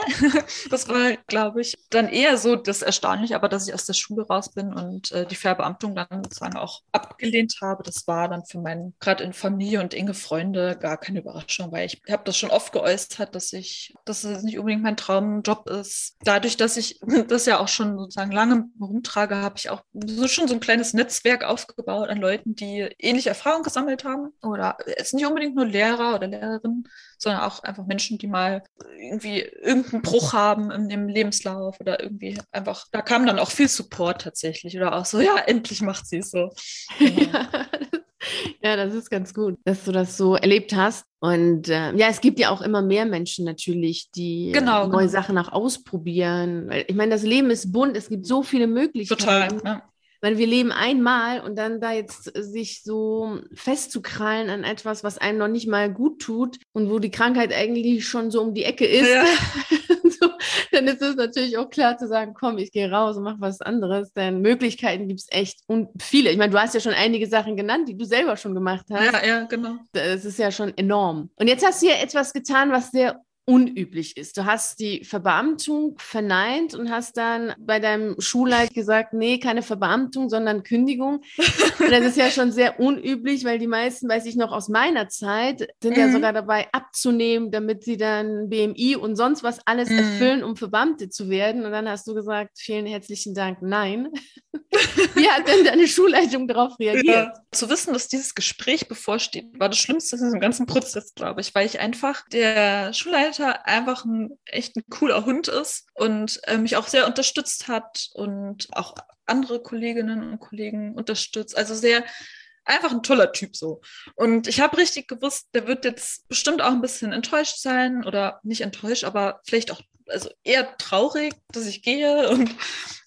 Speaker 2: das war, glaube ich, dann eher so das Erstaunliche erstaunlich, aber dass ich aus der Schule raus bin und äh, die Verbeamtung dann sozusagen auch abgelehnt habe, das war dann für meinen, gerade in Familie und enge Freunde, gar keine Überraschung, weil ich habe das schon oft geäußert, dass ich, dass es nicht unbedingt mein Traumjob ist. Dadurch, dass ich das ja auch schon sozusagen lange rumtrage, habe ich auch so schon so ein kleines Netzwerk aufgebaut an Leuten, die ähnliche Erfahrungen gesammelt haben. Oder es nicht unbedingt nur Lehrer oder Lehrerinnen, sondern auch einfach Menschen, die mal irgendwie irgendeinen Bruch haben im, im Lebenslauf oder irgendwie einfach da kam dann auch viel Support tatsächlich oder auch so, ja, endlich macht sie es so.
Speaker 1: Genau. ja, das ist ganz gut, dass du das so erlebt hast. Und äh, ja, es gibt ja auch immer mehr Menschen natürlich, die genau, neue genau. Sachen auch ausprobieren. Ich meine, das Leben ist bunt, es gibt so viele Möglichkeiten. Total. Ja weil wir leben einmal und dann da jetzt sich so festzukrallen an etwas, was einem noch nicht mal gut tut und wo die Krankheit eigentlich schon so um die Ecke ist, ja. so, dann ist es natürlich auch klar zu sagen, komm, ich gehe raus und mache was anderes, denn Möglichkeiten gibt es echt und viele. Ich meine, du hast ja schon einige Sachen genannt, die du selber schon gemacht hast.
Speaker 2: Ja, ja, genau.
Speaker 1: Das ist ja schon enorm. Und jetzt hast du ja etwas getan, was sehr unüblich ist. Du hast die Verbeamtung verneint und hast dann bei deinem Schulleit gesagt, nee, keine Verbeamtung, sondern Kündigung. Und das ist ja schon sehr unüblich, weil die meisten, weiß ich noch aus meiner Zeit, sind mhm. ja sogar dabei abzunehmen, damit sie dann BMI und sonst was alles mhm. erfüllen, um Verbeamte zu werden. Und dann hast du gesagt, vielen herzlichen Dank, nein. Wie hat denn deine Schulleitung darauf reagiert? Ja.
Speaker 2: Zu wissen, dass dieses Gespräch bevorsteht, war das Schlimmste in diesem ganzen Prozess, glaube ich, weil ich einfach der Schulleitung Vater einfach ein echt ein cooler Hund ist und äh, mich auch sehr unterstützt hat und auch andere Kolleginnen und Kollegen unterstützt. Also sehr einfach ein toller Typ so. Und ich habe richtig gewusst, der wird jetzt bestimmt auch ein bisschen enttäuscht sein oder nicht enttäuscht, aber vielleicht auch also eher traurig, dass ich gehe. Und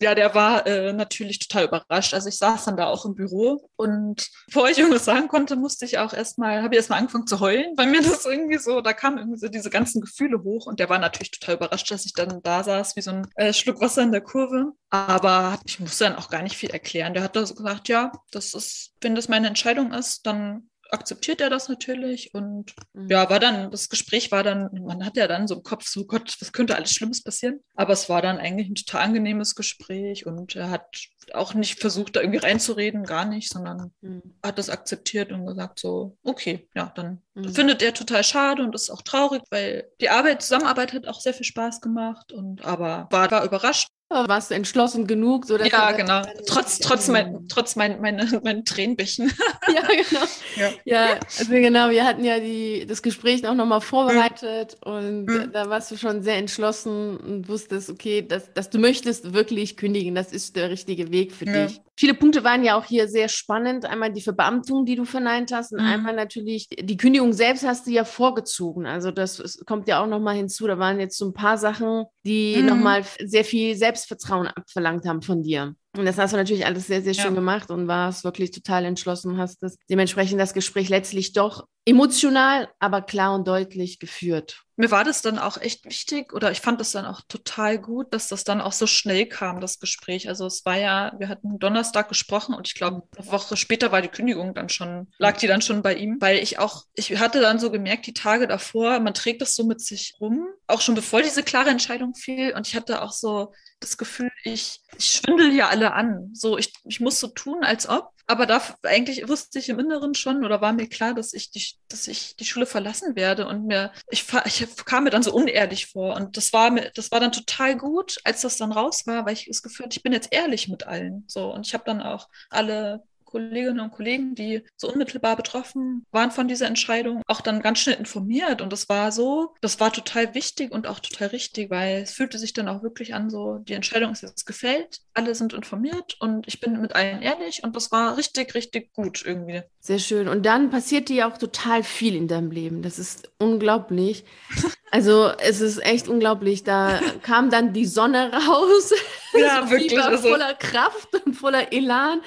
Speaker 2: ja, der war äh, natürlich total überrascht. Also ich saß dann da auch im Büro und bevor ich irgendwas sagen konnte, musste ich auch erstmal, habe ich erstmal angefangen zu heulen, weil mir das irgendwie so, da kamen irgendwie so diese ganzen Gefühle hoch und der war natürlich total überrascht, dass ich dann da saß, wie so ein äh, Schluck Wasser in der Kurve. Aber ich musste dann auch gar nicht viel erklären. Der hat da so gesagt, ja, das ist, wenn das meine Entscheidung ist, dann akzeptiert er das natürlich und mhm. ja, war dann, das Gespräch war dann, man hat ja dann so im Kopf so, Gott, was könnte alles Schlimmes passieren? Aber es war dann eigentlich ein total angenehmes Gespräch und er hat auch nicht versucht, da irgendwie reinzureden, gar nicht, sondern mhm. hat das akzeptiert und gesagt so, okay, ja, dann mhm. findet er total schade und ist auch traurig, weil die Arbeit, Zusammenarbeit hat auch sehr viel Spaß gemacht und aber war, war überrascht
Speaker 1: warst du entschlossen genug?
Speaker 2: So ja, genau. Trotz, trotz, mein, trotz mein, meine, meinen Tränenbächen.
Speaker 1: ja, genau. Ja. ja. also genau, wir hatten ja die, das Gespräch auch nochmal vorbereitet mhm. und mhm. da warst du schon sehr entschlossen und wusstest, okay, dass, dass du möchtest wirklich kündigen, das ist der richtige richtige Weg für ja. dich. Viele Punkte waren ja auch hier sehr spannend. Einmal die Verbeamtung, die du verneint hast, und mhm. einmal natürlich die Kündigung selbst hast du ja vorgezogen. Also das kommt ja auch nochmal hinzu. Da waren jetzt so ein paar Sachen, die mhm. nochmal sehr viel Selbstvertrauen abverlangt haben von dir. Und das hast du natürlich alles sehr, sehr schön ja. gemacht und warst wirklich total entschlossen, hast das dementsprechend das Gespräch letztlich doch emotional, aber klar und deutlich geführt.
Speaker 2: Mir war das dann auch echt wichtig oder ich fand es dann auch total gut, dass das dann auch so schnell kam, das Gespräch. Also es war ja, wir hatten Donnerstag gesprochen und ich glaube, eine Woche später war die Kündigung dann schon, lag die dann schon bei ihm, weil ich auch, ich hatte dann so gemerkt, die Tage davor, man trägt das so mit sich rum, auch schon bevor diese klare Entscheidung fiel und ich hatte auch so das Gefühl, ich, ich schwindel hier alle an. So, ich, ich muss so tun, als ob. Aber da eigentlich wusste ich im Inneren schon oder war mir klar, dass ich die, dass ich die Schule verlassen werde und mir, ich, ich kam mir dann so unehrlich vor. Und das war mir, das war dann total gut, als das dann raus war, weil ich das Gefühl hatte, ich bin jetzt ehrlich mit allen. So. Und ich habe dann auch alle Kolleginnen und Kollegen, die so unmittelbar betroffen waren von dieser Entscheidung, auch dann ganz schnell informiert. Und das war so, das war total wichtig und auch total richtig, weil es fühlte sich dann auch wirklich an, so die Entscheidung ist jetzt gefällt, alle sind informiert und ich bin mit allen ehrlich und das war richtig, richtig gut irgendwie.
Speaker 1: Sehr schön. Und dann passiert dir auch total viel in deinem Leben. Das ist unglaublich. Also es ist echt unglaublich. Da kam dann die Sonne raus.
Speaker 2: Ja, so wirklich.
Speaker 1: Also voller Kraft und voller Elan.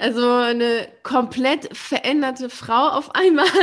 Speaker 1: Also eine komplett veränderte Frau auf einmal.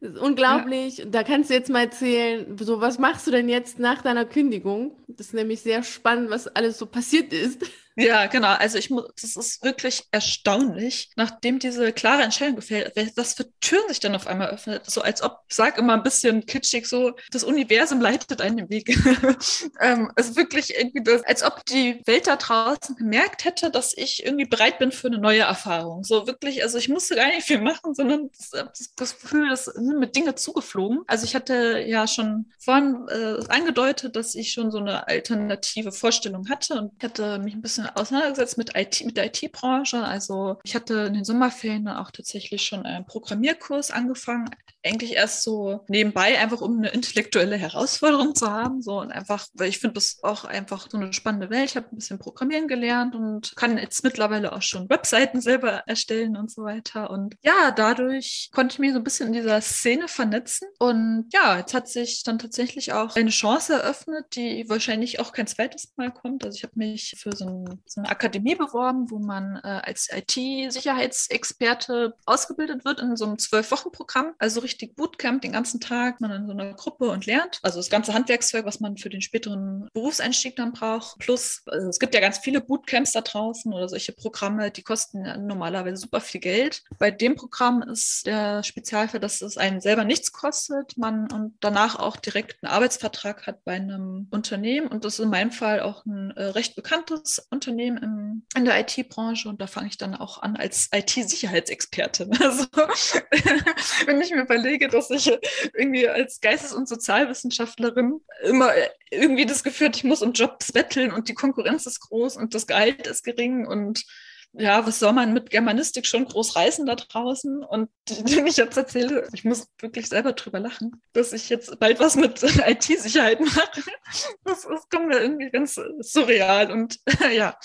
Speaker 1: Das ist unglaublich. Ja. Da kannst du jetzt mal erzählen, so was machst du denn jetzt nach deiner Kündigung? Das ist nämlich sehr spannend, was alles so passiert ist.
Speaker 2: Ja, genau. Also ich muss, das ist wirklich erstaunlich, nachdem diese klare Entscheidung gefällt, was für Türen sich dann auf einmal öffnet. So als ob, ich sag immer ein bisschen kitschig, so das Universum leitet einen den Weg. ähm, also wirklich irgendwie das, als ob die Welt da draußen gemerkt hätte, dass ich irgendwie bereit bin für eine neue Erfahrung. So wirklich, also ich musste gar nicht viel machen, sondern das, das, Gefühl, das sind mit Dinge zugeflogen. Also ich hatte ja schon vorhin äh, angedeutet, dass ich schon so eine alternative Vorstellung hatte und hatte mich ein bisschen auseinandergesetzt mit IT, mit der IT-Branche. Also ich hatte in den Sommerferien auch tatsächlich schon einen Programmierkurs angefangen, eigentlich erst so nebenbei, einfach um eine intellektuelle Herausforderung zu haben. So und einfach, weil ich finde das auch einfach so eine spannende Welt. Ich habe ein bisschen Programmieren gelernt und kann jetzt mittlerweile auch schon Webseiten selber erstellen und so weiter. Und ja, dadurch konnte ich mich so ein bisschen in dieser Szene vernetzen. Und ja, jetzt hat sich dann tatsächlich auch eine Chance eröffnet, die wahrscheinlich auch kein zweites Mal kommt. Also ich habe mich für so, ein, so, eine Akademie beworben, wo man äh, als IT-Sicherheitsexperte ausgebildet wird in so einem Zwölf-Wochen-Programm. Also richtig Bootcamp den ganzen Tag, man in so einer Gruppe und lernt. Also das ganze Handwerkszeug, was man für den späteren Berufseinstieg dann braucht. Plus, also es gibt ja ganz viele Bootcamps da draußen oder solche Programme, die kosten normalerweise super viel Geld. Bei dem Programm ist der Spezialfall, dass es einen selber nichts kostet, man und danach auch direkt einen Arbeitsvertrag hat bei einem Unternehmen. Und das ist in meinem Fall auch ein äh, recht bekanntes Unternehmen im, in der IT-Branche. Und da fange ich dann auch an als IT-Sicherheitsexpertin. Also, wenn ich mir überlege, überlege, dass ich irgendwie als Geistes- und Sozialwissenschaftlerin immer irgendwie das Gefühl habe, ich muss um Jobs betteln und die Konkurrenz ist groß und das Gehalt ist gering und ja, was soll man mit Germanistik schon groß reißen da draußen? Und wenn ich jetzt erzähle, ich muss wirklich selber drüber lachen, dass ich jetzt bald was mit IT-Sicherheit mache. Das, das kommt mir irgendwie ganz surreal und ja.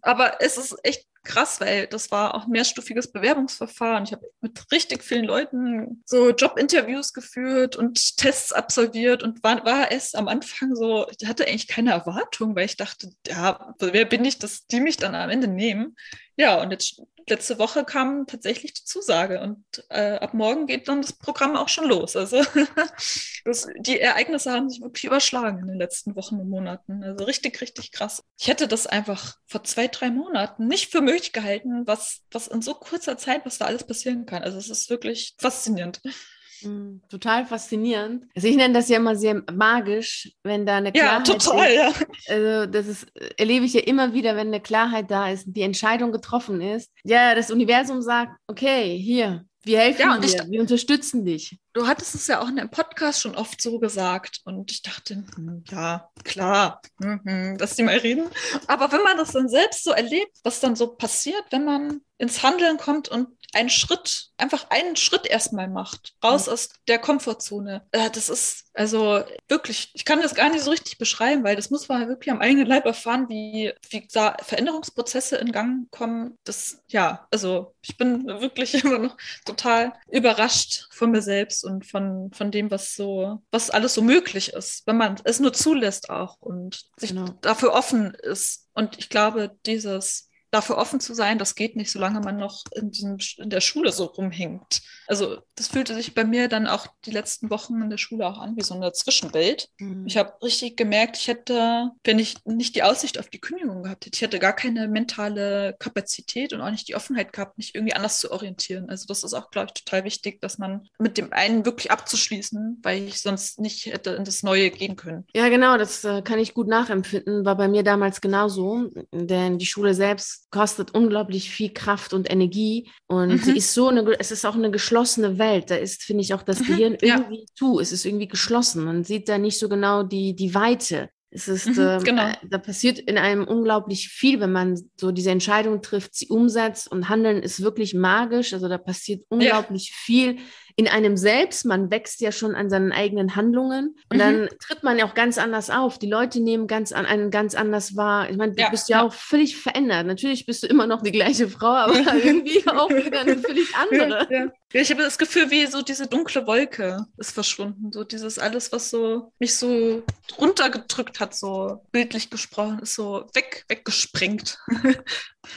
Speaker 2: Aber es ist echt krass, weil das war auch ein mehrstufiges Bewerbungsverfahren. Ich habe mit richtig vielen Leuten so Jobinterviews geführt und Tests absolviert und war, war erst am Anfang so, ich hatte eigentlich keine Erwartung, weil ich dachte, ja, wer bin ich, dass die mich dann am Ende nehmen? Ja, und jetzt letzte Woche kam tatsächlich die Zusage und äh, ab morgen geht dann das Programm auch schon los. Also das, die Ereignisse haben sich wirklich überschlagen in den letzten Wochen und Monaten. Also richtig, richtig krass. Ich hätte das einfach vor zwei, drei Monaten nicht für möglich gehalten, was, was in so kurzer Zeit, was da alles passieren kann. Also es ist wirklich faszinierend.
Speaker 1: Mm, total faszinierend. Also ich nenne das ja immer sehr magisch, wenn da eine
Speaker 2: Klarheit ja, total, ist. Ja.
Speaker 1: Also das ist, erlebe ich ja immer wieder, wenn eine Klarheit da ist, die Entscheidung getroffen ist. Ja, das Universum sagt, okay, hier, wir helfen ja, dir, wir unterstützen dich.
Speaker 2: Du hattest es ja auch in einem Podcast schon oft so gesagt und ich dachte, hm, ja, klar, hm, dass die mal reden. Aber wenn man das dann selbst so erlebt, was dann so passiert, wenn man ins Handeln kommt und einen Schritt, einfach einen Schritt erstmal macht, raus mhm. aus der Komfortzone. Äh, das ist also wirklich, ich kann das gar nicht so richtig beschreiben, weil das muss man wirklich am eigenen Leib erfahren, wie, wie da Veränderungsprozesse in Gang kommen. Das, ja, also ich bin wirklich immer noch total überrascht von mir selbst und von, von dem, was so, was alles so möglich ist, wenn man es nur zulässt auch und sich genau. dafür offen ist. Und ich glaube, dieses dafür offen zu sein, das geht nicht, solange man noch in, diesem, in der Schule so rumhängt. Also das fühlte sich bei mir dann auch die letzten Wochen in der Schule auch an wie so eine Zwischenwelt. Mhm. Ich habe richtig gemerkt, ich hätte, wenn ich nicht die Aussicht auf die Kündigung gehabt hätte, ich hätte gar keine mentale Kapazität und auch nicht die Offenheit gehabt, mich irgendwie anders zu orientieren. Also das ist auch, glaube ich, total wichtig, dass man mit dem einen wirklich abzuschließen, weil ich sonst nicht hätte in das Neue gehen können.
Speaker 1: Ja, genau, das äh, kann ich gut nachempfinden. War bei mir damals genauso, denn die Schule selbst kostet unglaublich viel Kraft und Energie und mhm. sie ist so eine, es ist auch eine geschlossene Welt. Da ist, finde ich, auch das mhm, Gehirn irgendwie ja. zu. Es ist irgendwie geschlossen. Man sieht da nicht so genau die, die Weite. Es ist, mhm, ähm, genau. äh, da passiert in einem unglaublich viel, wenn man so diese Entscheidung trifft, sie umsetzt und Handeln ist wirklich magisch. Also da passiert unglaublich ja. viel in einem selbst. Man wächst ja schon an seinen eigenen Handlungen und mhm. dann tritt man ja auch ganz anders auf. Die Leute nehmen ganz an, einen ganz anders wahr. Ich meine, du ja, bist ja, ja, auch völlig verändert. Natürlich bist du immer noch die gleiche Frau, aber irgendwie auch wieder eine völlig andere.
Speaker 2: Ja, ich habe das Gefühl, wie so diese dunkle Wolke ist verschwunden. So dieses alles, was so mich so runtergedrückt hat, so bildlich gesprochen, ist so weg, weggesprengt.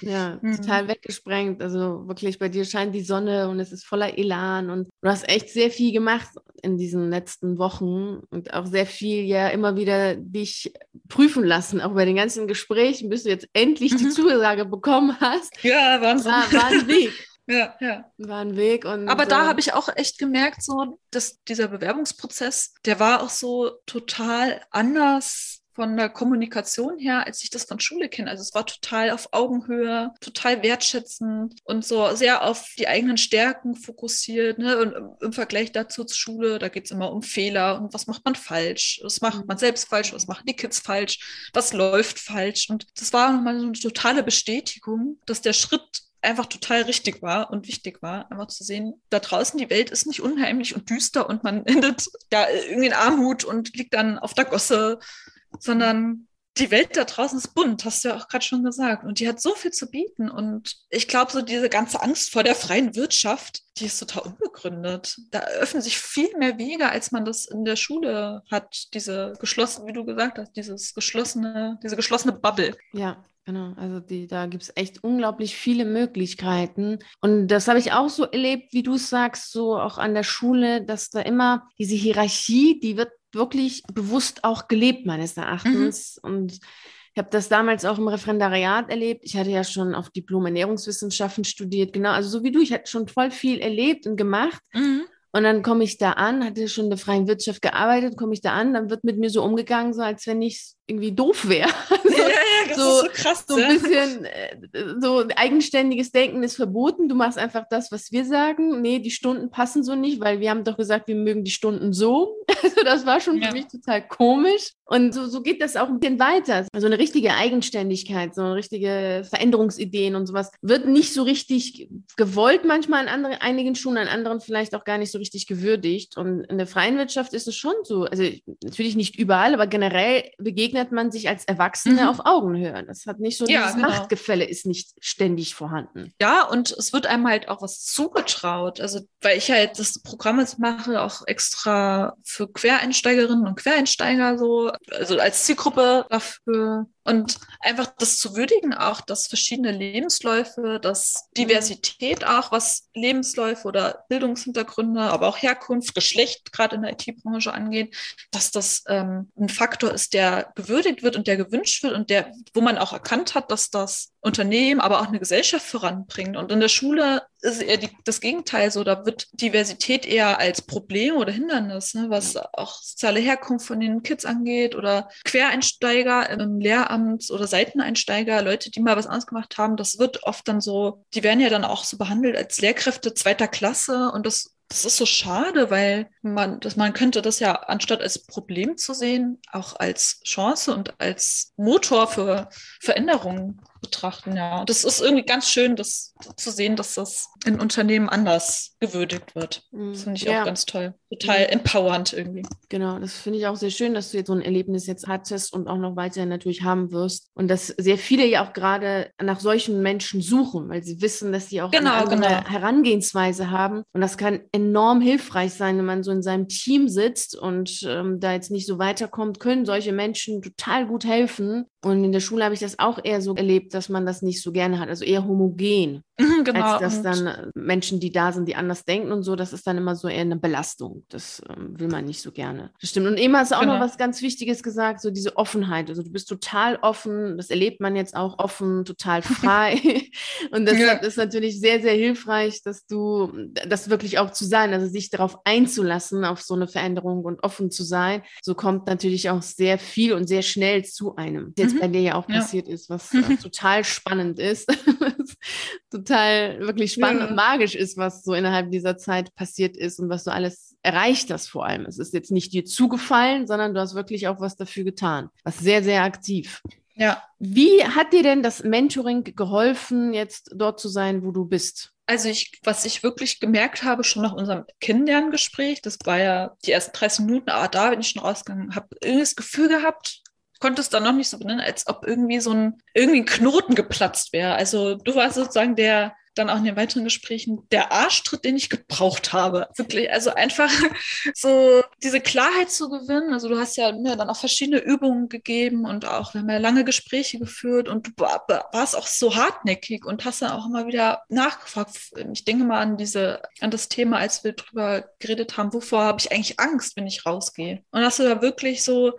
Speaker 1: Ja, mhm. total weggesprengt. Also wirklich, bei dir scheint die Sonne und es ist voller Elan und du hast echt sehr viel gemacht in diesen letzten Wochen und auch sehr viel ja immer wieder dich prüfen lassen, auch bei den ganzen Gesprächen, bis du jetzt endlich mhm. die Zusage bekommen hast.
Speaker 2: Ja, Wahnsinn.
Speaker 1: War, war ein Weg.
Speaker 2: Ja, ja.
Speaker 1: War ein Weg. Und,
Speaker 2: Aber da äh, habe ich auch echt gemerkt, so, dass dieser Bewerbungsprozess, der war auch so total anders von der Kommunikation her, als ich das von Schule kenne. Also es war total auf Augenhöhe, total wertschätzend und so sehr auf die eigenen Stärken fokussiert. Ne? Und im Vergleich dazu zur Schule, da geht es immer um Fehler und was macht man falsch, was macht man selbst falsch, was machen die Kids falsch, was läuft falsch. Und das war nochmal so eine totale Bestätigung, dass der Schritt einfach total richtig war und wichtig war, einfach zu sehen, da draußen die Welt ist nicht unheimlich und düster und man endet da irgendwie in Armut und liegt dann auf der Gosse sondern die Welt da draußen ist bunt, hast du ja auch gerade schon gesagt. Und die hat so viel zu bieten. Und ich glaube, so diese ganze Angst vor der freien Wirtschaft, die ist total unbegründet. Da öffnen sich viel mehr Wege, als man das in der Schule hat. Diese geschlossene, wie du gesagt hast, dieses geschlossene, diese geschlossene Bubble.
Speaker 1: Ja, Genau, also die, da gibt es echt unglaublich viele Möglichkeiten. Und das habe ich auch so erlebt, wie du sagst, so auch an der Schule, dass da immer diese Hierarchie, die wird wirklich bewusst auch gelebt, meines Erachtens. Mhm. Und ich habe das damals auch im Referendariat erlebt. Ich hatte ja schon auf Diplom Ernährungswissenschaften studiert, genau, also so wie du, ich hatte schon voll viel erlebt und gemacht. Mhm. Und dann komme ich da an, hatte schon in der freien Wirtschaft gearbeitet, komme ich da an, dann wird mit mir so umgegangen, so als wenn ich irgendwie doof wäre.
Speaker 2: so, ja, ja, das so, ist so krass.
Speaker 1: So ein bisschen, äh, so eigenständiges Denken ist verboten. Du machst einfach das, was wir sagen. Nee, die Stunden passen so nicht, weil wir haben doch gesagt, wir mögen die Stunden so. Also das war schon ja. für mich total komisch. Und so, so geht das auch ein bisschen weiter. Also eine richtige Eigenständigkeit, so eine richtige Veränderungsideen und sowas wird nicht so richtig gewollt manchmal an anderen, einigen Schulen, an anderen vielleicht auch gar nicht so richtig gewürdigt. Und in der freien Wirtschaft ist es schon so. Also natürlich nicht überall, aber generell begegnet begegnet man sich als Erwachsene mhm. auf Augenhöhe. Das hat nicht so, ja, dieses genau. Machtgefälle ist nicht ständig vorhanden.
Speaker 2: Ja, und es wird einem halt auch was zugetraut. Also, weil ich halt das Programm jetzt mache, auch extra für Quereinsteigerinnen und Quereinsteiger so, also als Zielgruppe dafür und einfach das zu würdigen, auch dass verschiedene Lebensläufe, dass Diversität auch, was Lebensläufe oder Bildungshintergründe, aber auch Herkunft, Geschlecht gerade in der IT-Branche angeht, dass das ähm, ein Faktor ist, der gewürdigt wird und der gewünscht wird und der, wo man auch erkannt hat, dass das Unternehmen, aber auch eine Gesellschaft voranbringt. Und in der Schule ist eher die, das Gegenteil so. Da wird Diversität eher als Problem oder Hindernis, ne, was auch soziale Herkunft von den Kids angeht oder Quereinsteiger im Lehramt oder Seiteneinsteiger, Leute, die mal was anderes gemacht haben. Das wird oft dann so, die werden ja dann auch so behandelt als Lehrkräfte zweiter Klasse und das das ist so schade, weil man, dass man könnte das ja anstatt als Problem zu sehen, auch als Chance und als Motor für Veränderungen betrachten, ja. Das ist irgendwie ganz schön, das zu sehen, dass das in Unternehmen anders gewürdigt wird. Mhm. Das finde ich ja. auch ganz toll. Total mhm. empowernd irgendwie.
Speaker 1: Genau, das finde ich auch sehr schön, dass du jetzt so ein Erlebnis jetzt hattest und auch noch weiterhin natürlich haben wirst. Und dass sehr viele ja auch gerade nach solchen Menschen suchen, weil sie wissen, dass sie auch genau, eine andere genau. Herangehensweise haben. Und das kann enorm hilfreich sein, wenn man so in seinem Team sitzt und ähm, da jetzt nicht so weiterkommt, können solche Menschen total gut helfen. Und in der Schule habe ich das auch eher so erlebt, dass man das nicht so gerne hat, also eher homogen. Genau. Als dass dann äh, Menschen, die da sind, die anders denken und so, das ist dann immer so eher eine Belastung. Das ähm, will man nicht so gerne. Das stimmt. Und Emma hast auch genau. noch was ganz Wichtiges gesagt, so diese Offenheit. Also du bist total offen, das erlebt man jetzt auch offen, total frei. und das ja. ist natürlich sehr, sehr hilfreich, dass du das wirklich auch zu sein, also sich darauf einzulassen, auf so eine Veränderung und offen zu sein. So kommt natürlich auch sehr viel und sehr schnell zu einem. Jetzt mhm. bei dir ja auch ja. passiert ist, was total spannend ist. total wirklich spannend ja. und magisch ist, was so innerhalb dieser Zeit passiert ist und was du alles erreicht hast vor allem. Es ist jetzt nicht dir zugefallen, sondern du hast wirklich auch was dafür getan. Was sehr, sehr aktiv.
Speaker 2: Ja.
Speaker 1: Wie hat dir denn das Mentoring geholfen, jetzt dort zu sein, wo du bist?
Speaker 2: Also ich, was ich wirklich gemerkt habe, schon nach unserem Kennenlerngespräch, das war ja die ersten 30 Minuten, aber da bin ich schon rausgegangen, habe irgendwie das Gefühl gehabt, konnte es dann noch nicht so benennen, als ob irgendwie so ein, irgendwie ein Knoten geplatzt wäre. Also du warst sozusagen der, dann auch in den weiteren Gesprächen, der Arschtritt, den ich gebraucht habe. Wirklich, also einfach so diese Klarheit zu gewinnen. Also du hast ja mir dann auch verschiedene Übungen gegeben und auch, wir haben ja lange Gespräche geführt und du warst auch so hartnäckig und hast dann auch immer wieder nachgefragt. Ich denke mal an diese, an das Thema, als wir drüber geredet haben, wovor habe ich eigentlich Angst, wenn ich rausgehe? Und hast du da wirklich so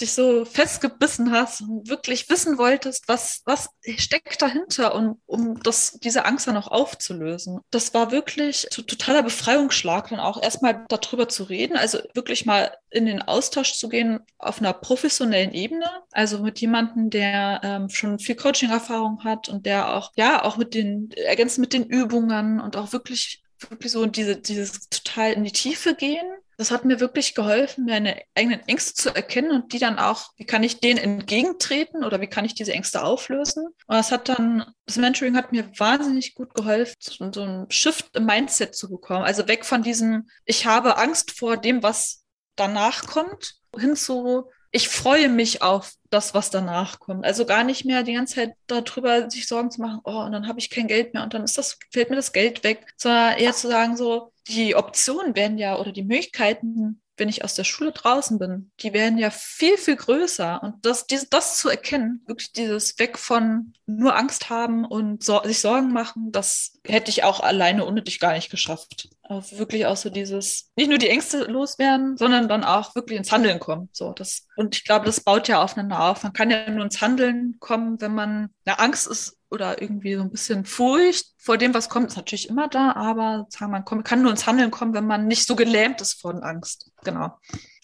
Speaker 2: dich so festgebissen hast und wirklich wissen wolltest, was, was steckt dahinter und um das, diese Angst dann auch aufzulösen. Das war wirklich totaler Befreiungsschlag, dann auch erstmal darüber zu reden, also wirklich mal in den Austausch zu gehen auf einer professionellen Ebene, also mit jemandem, der ähm, schon viel Coaching-Erfahrung hat und der auch, ja, auch mit den, ergänzend mit den Übungen und auch wirklich wirklich so diese, dieses total in die Tiefe gehen das hat mir wirklich geholfen, meine eigenen Ängste zu erkennen und die dann auch, wie kann ich denen entgegentreten oder wie kann ich diese Ängste auflösen? Und das hat dann, das Mentoring hat mir wahnsinnig gut geholfen, so ein Shift im Mindset zu bekommen. Also weg von diesem, ich habe Angst vor dem, was danach kommt, hin zu, ich freue mich auf das, was danach kommt. Also gar nicht mehr die ganze Zeit darüber sich Sorgen zu machen, oh, und dann habe ich kein Geld mehr und dann ist das, fällt mir das Geld weg, sondern eher zu sagen, so, die Optionen werden ja oder die Möglichkeiten, wenn ich aus der Schule draußen bin, die werden ja viel, viel größer. Und das, dieses, das zu erkennen, wirklich dieses Weg von nur Angst haben und so, sich Sorgen machen, das hätte ich auch alleine ohne dich gar nicht geschafft. Auch wirklich auch so dieses, nicht nur die Ängste loswerden, sondern dann auch wirklich ins Handeln kommen. So, das, und ich glaube, das baut ja aufeinander auf. Man kann ja nur ins Handeln kommen, wenn man, na, Angst ist oder irgendwie so ein bisschen Furcht vor dem, was kommt, ist natürlich immer da, aber sagen man kann nur ins Handeln kommen, wenn man nicht so gelähmt ist von Angst. Genau.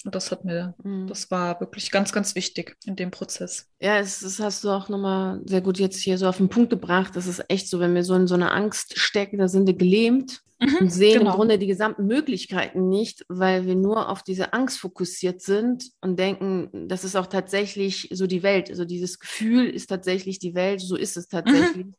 Speaker 2: Und das hat mir, mhm. das war wirklich ganz, ganz wichtig in dem Prozess.
Speaker 1: Ja, es, das hast du auch nochmal sehr gut jetzt hier so auf den Punkt gebracht. Das ist echt so, wenn wir so in so einer Angst stecken, da sind wir gelähmt mhm, und sehen genau. im Grunde die gesamten Möglichkeiten nicht, weil wir nur auf diese Angst fokussiert sind und denken, das ist auch tatsächlich so die Welt. Also dieses Gefühl ist tatsächlich die Welt, so ist es mhm. tatsächlich. Mhm.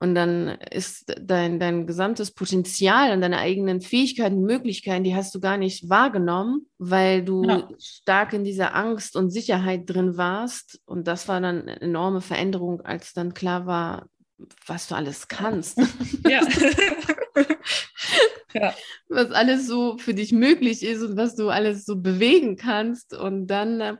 Speaker 1: Und dann ist dein, dein gesamtes Potenzial und deine eigenen Fähigkeiten, Möglichkeiten, die hast du gar nicht wahrgenommen, weil du ja. stark in dieser Angst und Sicherheit drin warst. Und das war dann eine enorme Veränderung, als dann klar war, was du alles kannst. Ja. ja. Was alles so für dich möglich ist und was du alles so bewegen kannst. Und dann äh,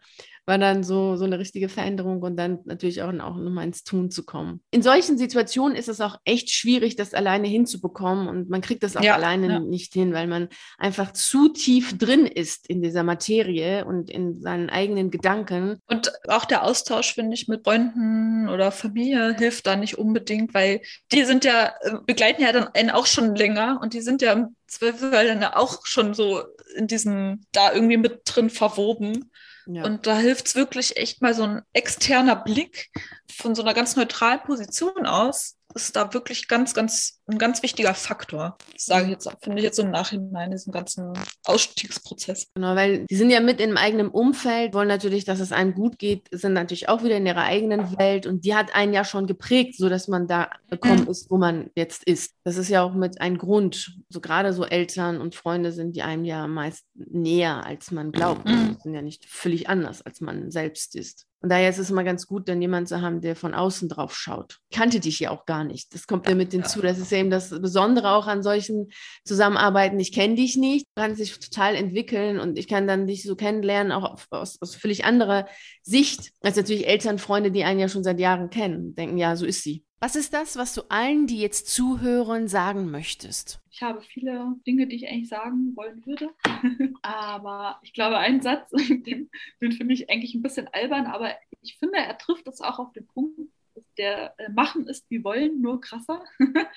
Speaker 1: war dann so, so eine richtige Veränderung und dann natürlich auch, auch nochmal ins Tun zu kommen. In solchen Situationen ist es auch echt schwierig, das alleine hinzubekommen und man kriegt das auch ja, alleine ja. nicht hin, weil man einfach zu tief drin ist in dieser Materie und in seinen eigenen Gedanken.
Speaker 2: Und auch der Austausch, finde ich, mit Freunden oder Familie hilft da nicht unbedingt, weil die sind ja, äh, begleiten ja dann einen auch schon länger und die sind ja im Zweifel dann auch schon so in diesem, da irgendwie mit drin verwoben. Ja. Und da hilft es wirklich echt mal so ein externer Blick von so einer ganz neutralen Position aus. Ist da wirklich ganz, ganz ein ganz wichtiger Faktor. Sage ich jetzt, finde ich jetzt so im Nachhinein, diesen ganzen Ausstiegsprozess.
Speaker 1: Genau, weil die sind ja mit in eigenem Umfeld, wollen natürlich, dass es einem gut geht, sind natürlich auch wieder in ihrer eigenen Welt und die hat einen ja schon geprägt, sodass man da gekommen mhm. ist, wo man jetzt ist. Das ist ja auch mit ein Grund. So gerade so Eltern und Freunde sind die einem ja meist näher, als man glaubt. Mhm. sind ja nicht völlig anders, als man selbst ist. Und daher ist es immer ganz gut, dann jemanden zu haben, der von außen drauf schaut. Ich kannte dich ja auch gar nicht. Das kommt ja mit hinzu. Das ist ja eben das Besondere auch an solchen Zusammenarbeiten. Ich kenne dich nicht, kann sich total entwickeln und ich kann dann dich so kennenlernen, auch aus, aus völlig anderer Sicht, als natürlich Eltern, Freunde, die einen ja schon seit Jahren kennen, denken, ja, so ist sie. Was ist das, was du allen, die jetzt zuhören, sagen möchtest?
Speaker 2: Ich habe viele Dinge, die ich eigentlich sagen wollen würde. aber ich glaube, ein Satz, den, den finde ich eigentlich ein bisschen albern, aber ich finde, er trifft es auch auf den Punkt. Der äh, Machen ist wie Wollen, nur krasser.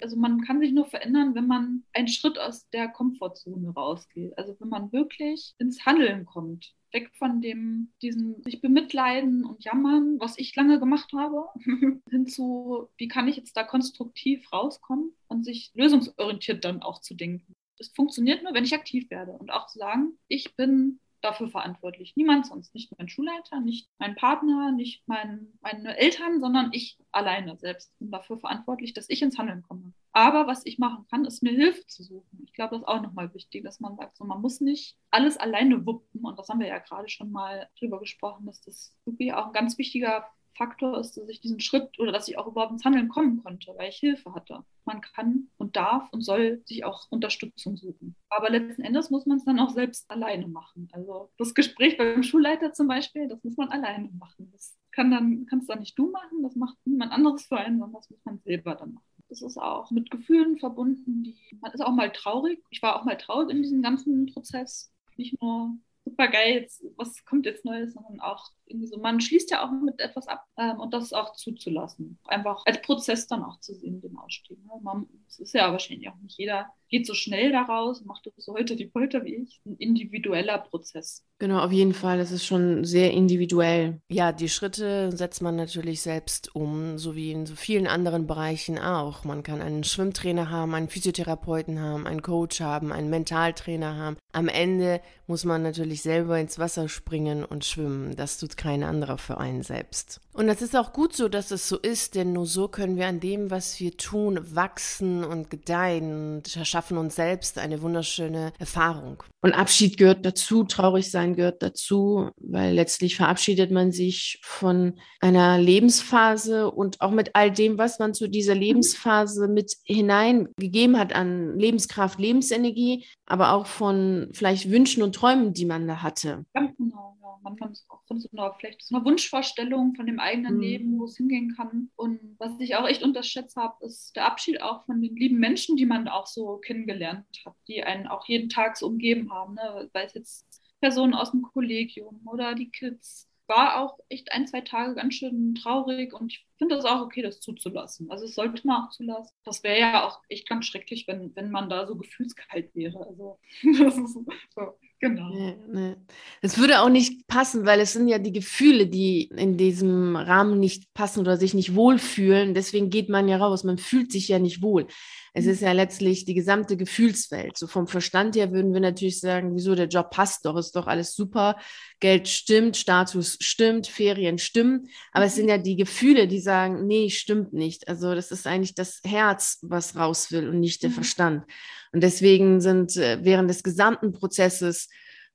Speaker 2: also man kann sich nur verändern, wenn man einen Schritt aus der Komfortzone rausgeht. Also wenn man wirklich ins Handeln kommt weg von dem, diesen sich bemitleiden und jammern, was ich lange gemacht habe, hin zu, wie kann ich jetzt da konstruktiv rauskommen und sich lösungsorientiert dann auch zu denken. Es funktioniert nur, wenn ich aktiv werde und auch zu sagen, ich bin dafür verantwortlich. Niemand sonst, nicht mein Schulleiter, nicht mein Partner, nicht mein, meine Eltern, sondern ich alleine selbst bin dafür verantwortlich, dass ich ins Handeln komme. Aber was ich machen kann, ist mir Hilfe zu suchen. Ich glaube, das ist auch nochmal wichtig, dass man sagt, so, man muss nicht alles alleine wuppen. Und das haben wir ja gerade schon mal drüber gesprochen, dass das wirklich auch ein ganz wichtiger Faktor ist, dass ich diesen Schritt oder dass ich auch überhaupt ins Handeln kommen konnte, weil ich Hilfe hatte. Man kann und darf und soll sich auch Unterstützung suchen. Aber letzten Endes muss man es dann auch selbst alleine machen. Also das Gespräch beim Schulleiter zum Beispiel, das muss man alleine machen. Das kann dann, kannst dann nicht du machen, das macht niemand anderes für einen, sondern das muss man selber dann machen. Das ist auch mit Gefühlen verbunden, die man ist auch mal traurig. Ich war auch mal traurig in diesem ganzen Prozess. Nicht nur super geil, jetzt, was kommt jetzt Neues, sondern auch irgendwie so, man schließt ja auch mit etwas ab ähm, und das auch zuzulassen. Einfach als Prozess dann auch zu sehen, den Ausstieg. Ne? Man, es ist ja wahrscheinlich auch nicht jeder geht so schnell daraus, macht das so heute die Polter wie ich. Ein individueller Prozess.
Speaker 1: Genau, auf jeden Fall. Das ist schon sehr individuell. Ja, die Schritte setzt man natürlich selbst um, so wie in so vielen anderen Bereichen auch. Man kann einen Schwimmtrainer haben, einen Physiotherapeuten haben, einen Coach haben, einen Mentaltrainer haben. Am Ende muss man natürlich selber ins Wasser springen und schwimmen. Das tut kein anderer für einen selbst. Und das ist auch gut so, dass es so ist, denn nur so können wir an dem, was wir tun, wachsen und gedeihen und erschaffen uns selbst eine wunderschöne Erfahrung. Und Abschied gehört dazu, traurig sein gehört dazu, weil letztlich verabschiedet man sich von einer Lebensphase und auch mit all dem, was man zu dieser Lebensphase mit hineingegeben hat an Lebenskraft, Lebensenergie, aber auch von vielleicht Wünschen und Träumen, die man da hatte.
Speaker 2: Ganz genau manchmal auch von so einer, vielleicht so einer Wunschvorstellung von dem eigenen mhm. Leben, wo es hingehen kann. Und was ich auch echt unterschätzt habe, ist der Abschied auch von den lieben Menschen, die man auch so kennengelernt hat, die einen auch jeden Tag so umgeben haben. Ne? Sei es jetzt Personen aus dem Kollegium oder die Kids. War auch echt ein, zwei Tage ganz schön traurig und ich finde das auch okay, das zuzulassen. Also es sollte man auch zulassen. Das wäre ja auch echt ganz schrecklich, wenn, wenn man da so gefühlskalt wäre. Also das ist so Genau. Nee,
Speaker 1: nee. Es würde auch nicht passen, weil es sind ja die Gefühle, die in diesem Rahmen nicht passen oder sich nicht wohlfühlen. Deswegen geht man ja raus. Man fühlt sich ja nicht wohl. Es ist ja letztlich die gesamte Gefühlswelt. So vom Verstand her würden wir natürlich sagen, wieso der Job passt doch, ist doch alles super. Geld stimmt, Status stimmt, Ferien stimmen. Aber es sind ja die Gefühle, die sagen, nee, stimmt nicht. Also das ist eigentlich das Herz, was raus will und nicht der mhm. Verstand. Und deswegen sind äh, während des gesamten Prozesses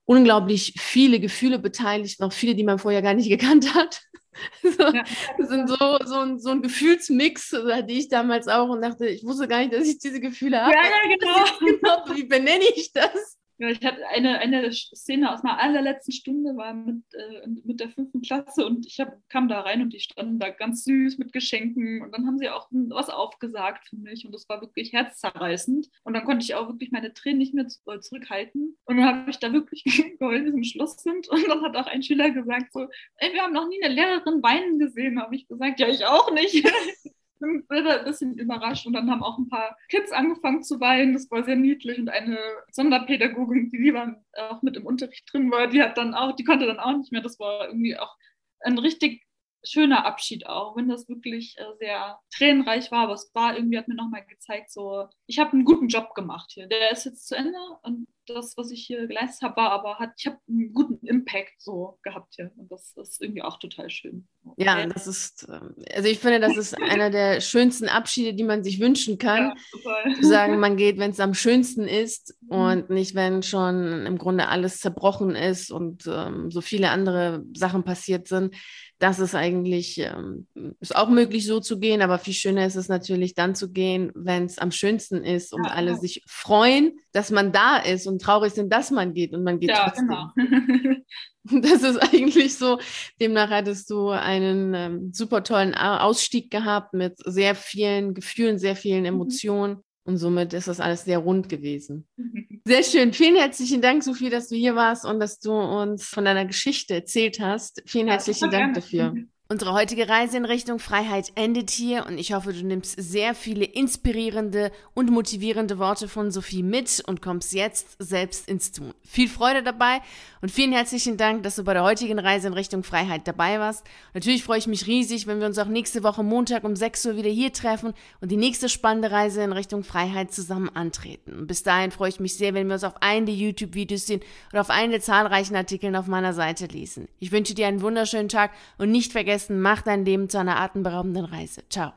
Speaker 1: unglaublich viele Gefühle beteiligt, noch viele, die man vorher gar nicht gekannt hat. So, ja. Das sind so, so, ein, so ein Gefühlsmix, hatte ich damals auch und dachte, ich wusste gar nicht, dass ich diese Gefühle habe.
Speaker 2: Ja, ja, genau.
Speaker 1: genau. Wie benenne ich das?
Speaker 2: Ich hatte eine, eine Szene aus meiner allerletzten Stunde, war mit, äh, mit der fünften Klasse und ich hab, kam da rein und die standen da ganz süß mit Geschenken und dann haben sie auch was aufgesagt für mich und das war wirklich herzzerreißend und dann konnte ich auch wirklich meine Tränen nicht mehr äh, zurückhalten und dann habe ich da wirklich geheult, wie zum Schluss sind und dann hat auch ein Schüler gesagt so, ey, wir haben noch nie eine Lehrerin weinen gesehen, habe ich gesagt, ja, ich auch nicht. bin ein bisschen überrascht und dann haben auch ein paar Kids angefangen zu weinen. Das war sehr niedlich und eine Sonderpädagogin, die lieber auch mit im Unterricht drin war, die hat dann auch, die konnte dann auch nicht mehr. Das war irgendwie auch ein richtig schöner Abschied auch, wenn das wirklich äh, sehr tränenreich war, aber es war irgendwie, hat mir nochmal gezeigt, so, ich habe einen guten Job gemacht hier. Der ist jetzt zu Ende und das, was ich hier geleistet habe, war aber, hat, ich habe einen guten Impact so gehabt hier und das ist irgendwie auch total schön.
Speaker 1: Ja, das ist, ähm, also ich finde, das ist einer der schönsten Abschiede, die man sich wünschen kann. Ja, Zu sagen, man geht, wenn es am schönsten ist mhm. und nicht, wenn schon im Grunde alles zerbrochen ist und ähm, so viele andere Sachen passiert sind das ist eigentlich, ähm, ist auch möglich so zu gehen, aber viel schöner ist es natürlich dann zu gehen, wenn es am schönsten ist und ja, alle ja. sich freuen, dass man da ist und traurig sind, dass man geht und man geht ja, trotzdem. Genau. das ist eigentlich so, demnach hattest du einen ähm, super tollen Ausstieg gehabt mit sehr vielen Gefühlen, sehr vielen mhm. Emotionen. Mhm. Und somit ist das alles sehr rund gewesen. Sehr schön. Vielen herzlichen Dank, Sophie, dass du hier warst und dass du uns von deiner Geschichte erzählt hast. Vielen herzlichen Dank dafür. Unsere heutige Reise in Richtung Freiheit endet hier und ich hoffe, du nimmst sehr viele inspirierende und motivierende Worte von Sophie mit und kommst jetzt selbst ins Tun. Viel Freude dabei und vielen herzlichen Dank, dass du bei der heutigen Reise in Richtung Freiheit dabei warst. Natürlich freue ich mich riesig, wenn wir uns auch nächste Woche Montag um 6 Uhr wieder hier treffen und die nächste spannende Reise in Richtung Freiheit zusammen antreten. Und bis dahin freue ich mich sehr, wenn wir uns auf einen der YouTube-Videos sehen oder auf einen der zahlreichen Artikeln auf meiner Seite lesen. Ich wünsche dir einen wunderschönen Tag und nicht vergessen, vergessen, mach dein Leben zu einer atemberaubenden Reise. Ciao.